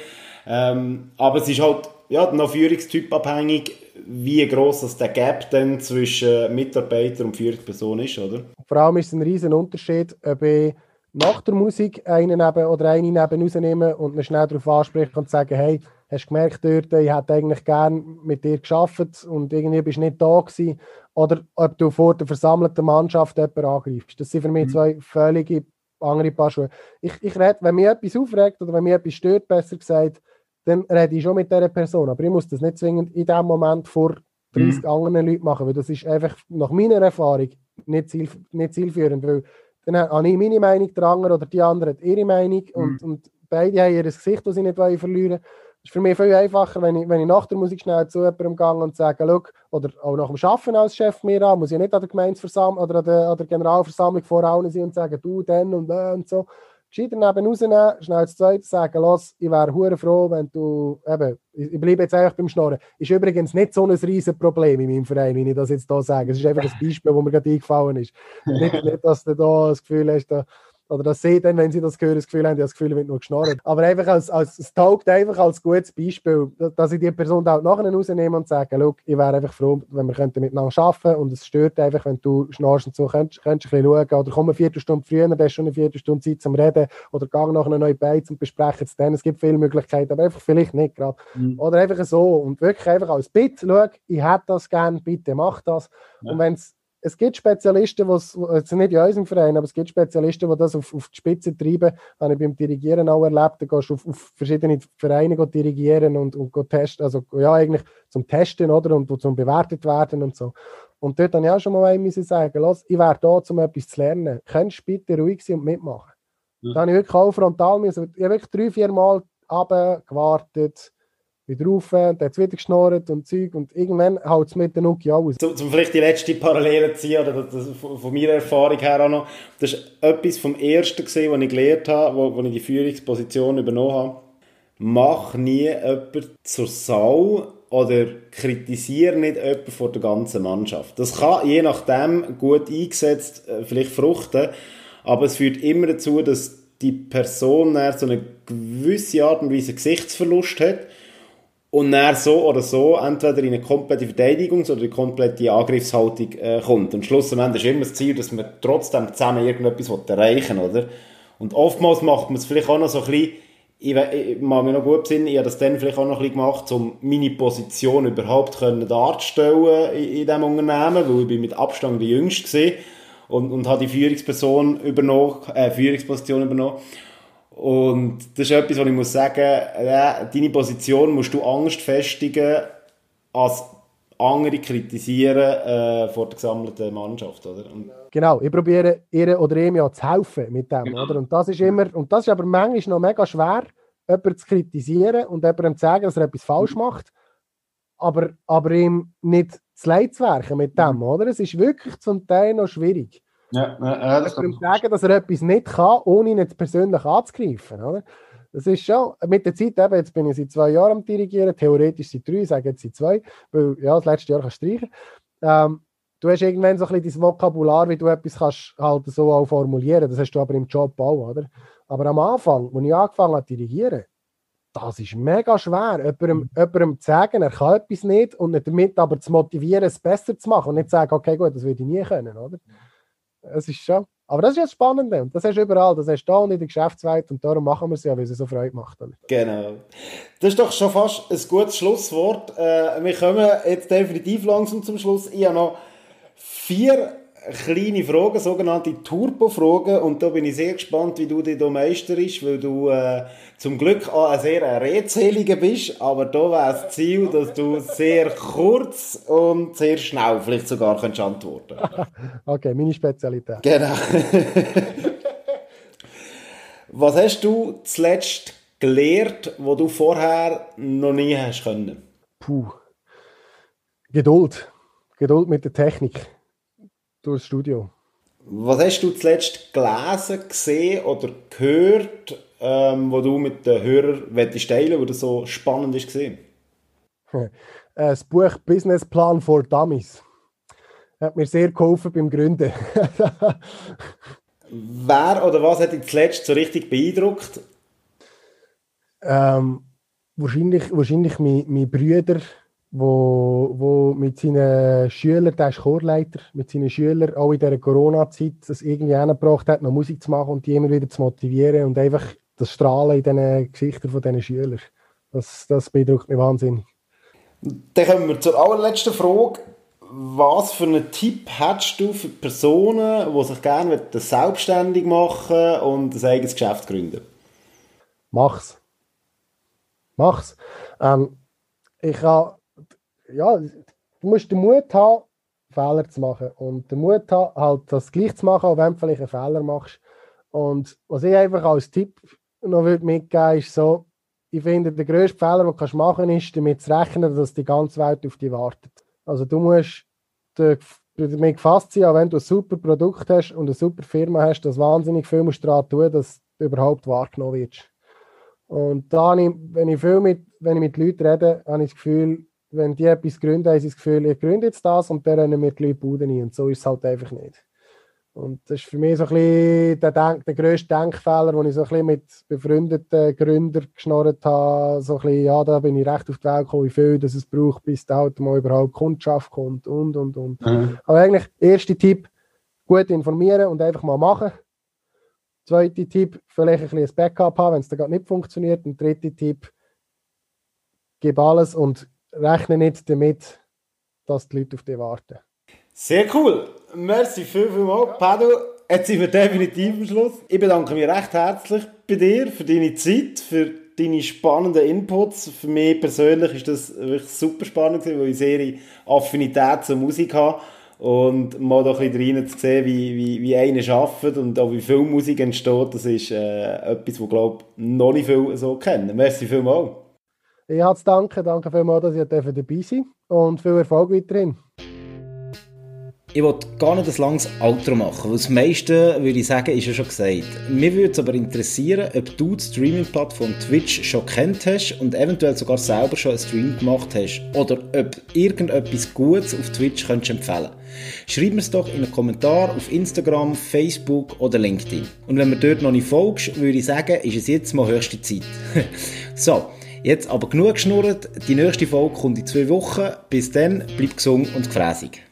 Ähm, aber es ist halt ja, noch Führungstyp abhängig, wie gross das der Gap dann zwischen Mitarbeiter und Führungsperson ist, oder? Vor allem ist es ein riesen Unterschied, ob ich nach der Musik einen neben oder eine neben rausnehmen und ihn schnell darauf ansprechen und sagen, hey, hast du gemerkt dort, ich hätte eigentlich gerne mit dir geschafft und irgendwie bist du nicht da gewesen. Oder ob du vor der versammelten Mannschaft jemanden angreifst. Das sind für mich mhm. zwei völlige andere Paar Schuhe. Ich, ich rede, wenn mich etwas aufregt oder wenn mich etwas stört, besser gesagt, dann rede ich schon mit dieser Person. Aber ich muss das nicht zwingend in dem Moment vor 30 mhm. anderen Leuten machen, weil das ist einfach nach meiner Erfahrung nicht, ziel, nicht zielführend. Weil dann habe ich meine Meinung, der andere oder die andere hat ihre Meinung mhm. und, und beide haben ihr Gesicht, das sie nicht verlieren wollen ist für mich viel einfacher, wenn ich, wenn ich nach der Musik schnell zu jemandem gehe und sage, oder auch nach dem Arbeiten als Chef mir an, muss ich nicht an der Gemeindeversammlung oder an der, an der Generalversammlung vor allen sein und sagen, du, dann und dann und so. Gescheiter neben rausnehmen, schnell das Zweite sagen, los, ich wäre hure froh, wenn du, eben, ich bleibe jetzt einfach beim Schnorren. Ist übrigens nicht so ein riesen Problem in meinem Verein, wie ich das jetzt hier sage. Es ist einfach ein Beispiel, wo mir gerade eingefallen ist. nicht, nicht, dass du da das Gefühl hast, da, oder dass sie dann, wenn sie das hören, das Gefühl haben, das Gefühl, wird nur geschnarrt. Aber einfach als, als, es taugt einfach als gutes Beispiel, dass ich die Person da auch nachher rausnehme und sage, ich wäre einfach froh, wenn wir könnten miteinander arbeiten und es stört einfach, wenn du schnarchst und so, könntest, könntest du ein bisschen schauen oder komm eine Viertelstunde früher, dann hast du schon eine Viertelstunde Zeit zum Reden oder geh nach einer neuen Beiz und besprechen es dann. Es gibt viele Möglichkeiten, aber einfach vielleicht nicht gerade. Mhm. Oder einfach so und wirklich einfach als Bitte, schau, ich hätte das gerne, bitte mach das. Ja. Und wenn es es gibt Spezialisten, was nicht in unserem Verein, aber es gibt Spezialisten, die das auf, auf die Spitze treiben. Habe ich beim Dirigieren auch erlebt. Da gehst du auf, auf verschiedene Vereine dirigieren und, und testen, also ja, eigentlich zum Testen oder und zum bewertet werden und so. Und dort habe ich auch schon mal einem sagen, los, ich wäre da, um etwas zu lernen. Könntest du bitte ruhig sein und mitmachen? Ja. Da habe ich wirklich auch frontal, ich habe wirklich drei, vier Mal gewartet wieder rauf, dann hat es wieder geschnurrt und Zeug und irgendwann haut es mit der Nuki aus. Zum, zum vielleicht die letzte Parallele ziehen, oder das, von meiner Erfahrung her auch noch, das war etwas vom Ersten, gewesen, was ich gelernt habe, wo, wo ich die Führungsposition übernommen habe. Mach nie jemanden zur Sau oder kritisiere nicht jemanden vor der ganzen Mannschaft. Das kann je nachdem gut eingesetzt äh, vielleicht fruchten, aber es führt immer dazu, dass die Person so eine gewisse Art und Weise Gesichtsverlust hat und dann so oder so entweder in eine komplette Verteidigungs- oder eine komplette Angriffshaltung äh, kommt. Und schlussendlich ist immer das Ziel, dass man trotzdem zusammen irgendetwas erreichen will, oder? Und oftmals macht man es vielleicht auch noch so ein bisschen, ich, ich mag mich noch gut besinnen, ich habe das dann vielleicht auch noch ein bisschen gemacht, um meine Position überhaupt können darzustellen in, in diesem Unternehmen, weil ich bin mit Abstand der Jüngste war und, und habe die Führungsperson übernommen, äh, Führungsposition übernommen. Und das ist etwas, was ich muss sagen, äh, deine Position musst du Angst festigen, als andere kritisieren äh, vor der gesammelten Mannschaft, oder? Und genau, ich probiere ihr oder ihm ja zu helfen mit dem, genau. oder? Und das ist immer, und das ist aber manchmal noch mega schwer, jemanden zu kritisieren und jemandem zu sagen, dass er etwas falsch mhm. macht, aber, aber ihm nicht zu leid zu werken mit dem, mhm. oder? Es ist wirklich zum Teil noch schwierig. Ja, ja, das kann sagen, dass er etwas nicht kann, ohne ihn jetzt persönlich anzugreifen. Oder? Das ist schon, mit der Zeit eben, jetzt bin ich seit zwei Jahren am Dirigieren, theoretisch seit drei, sage jetzt seit zwei, weil ja, das letzte Jahr kannst du streichen. Ähm, du hast irgendwann so ein bisschen dein Vokabular, wie du etwas kannst halt so auch formulieren. Das hast du aber im Job auch, oder? Aber am Anfang, als ich angefangen habe zu dirigieren, das ist mega schwer, jemandem, jemandem zu sagen, er kann etwas nicht und damit aber zu motivieren, es besser zu machen und nicht zu sagen, okay, gut, das würde ich nie können, oder? Es ist schon. Aber das ist das Spannende das hast du überall, das hast du da und in der Geschäftswelt und darum machen wir es ja, weil es so Freude macht. Genau. Das ist doch schon fast ein gutes Schlusswort. Äh, wir kommen jetzt definitiv langsam zum Schluss. Ich habe noch vier kleine Fragen, sogenannte Turbo-Fragen. Und da bin ich sehr gespannt, wie du dich da meisterst, weil du äh, zum Glück auch ein sehr redseliger bist. Aber da wäre das Ziel, dass du sehr kurz und sehr schnell vielleicht sogar kannst antworten Okay, meine Spezialität. Genau. Was hast du zuletzt gelernt, wo du vorher noch nie hast können? Puh. Geduld. Geduld mit der Technik durchs Studio. Was hast du zuletzt gelesen, gesehen oder gehört, ähm, wo du mit den Hörern teilen wo das so spannend ist gesehen? Das Buch Business Plan for Dummies hat mir sehr geholfen beim Gründen. Wer oder was hat dich zuletzt so richtig beeindruckt? Ähm, wahrscheinlich, wahrscheinlich meine, meine Brüder wo, wo mit seinen Schülern, der ist Chorleiter, mit seinen Schülern auch in dieser Corona-Zeit das irgendwie angebracht hat, noch Musik zu machen und die immer wieder zu motivieren und einfach das Strahlen in diesen Gesichtern von diesen Schülern. Das, das beeindruckt mich wahnsinnig. Dann kommen wir zur allerletzten Frage. Was für einen Tipp hättest du für Personen, die sich gerne selbstständig machen und ein eigenes Geschäft gründen? Mach's. Mach's. Ähm, ich habe ja, du musst den Mut haben, Fehler zu machen. Und den Mut haben, halt das gleich zu machen, auch wenn du vielleicht einen Fehler machst. Und was ich einfach als Tipp noch würde mitgeben ist so, ich finde, der grösste Fehler, den du machen kannst, ist, damit zu rechnen, dass die ganze Welt auf dich wartet. Also du musst damit gefasst sein, auch wenn du ein super Produkt hast und eine super Firma hast, dass wahnsinnig viel musst daran tun, dass du überhaupt wahrgenommen wirst. Und da, wenn ich viel mit, wenn ich mit Leuten rede, habe ich das Gefühl, wenn die etwas gründen, haben sie das Gefühl, ich gründe jetzt das und dann rennen wir die Leute Buden ein. Und so ist es halt einfach nicht. Und das ist für mich so ein bisschen der, Denk der grösste Denkfehler, den ich so ein bisschen mit befreundeten Gründern geschnorrt habe. So ein bisschen, ja, da bin ich recht auf die Welt gekommen, wie viel das es braucht, bis da halt mal überhaupt Kundschaft kommt und, und, und. Mhm. Aber eigentlich, erster Tipp, gut informieren und einfach mal machen. Zweiter Tipp, vielleicht ein bisschen ein Backup haben, wenn es dann nicht funktioniert. Und dritter Tipp, gib alles und rechne nicht damit, dass die Leute auf dich warten. Sehr cool. Merci viel, viel mal. Pedro, jetzt sind wir definitiv am Schluss. Ich bedanke mich recht herzlich bei dir für deine Zeit, für deine spannenden Inputs. Für mich persönlich ist das wirklich super spannend, weil ich sehr Affinität zur Musik habe. Und mal da ein bisschen rein zu sehen, wie, wie, wie einer arbeitet und auch wie viel Musik entsteht, das ist äh, etwas, was, glaube ich, noch nicht viele so kennen. Merci vielmals. Ich habe zu danken. Danke vielmals, dass ihr dabei sein und viel Erfolg weiterhin. Ich wollte gar nicht ein langes Outro machen, weil das meiste, würde ich sagen, ist ja schon gesagt. Mir würde es aber interessieren, ob du die Streaming-Plattform Twitch schon kennt hast und eventuell sogar selber schon einen Stream gemacht hast oder ob irgendetwas Gutes auf Twitch könntest empfehlen Schreib mir es doch in einen Kommentar auf Instagram, Facebook oder LinkedIn. Und wenn du dort noch nicht folgst, würde ich sagen, ist es jetzt mal höchste Zeit. so, Jetzt aber genug geschnurrt. Die nächste Folge kommt in zwei Wochen. Bis dann, bleib gesund und gefräßig.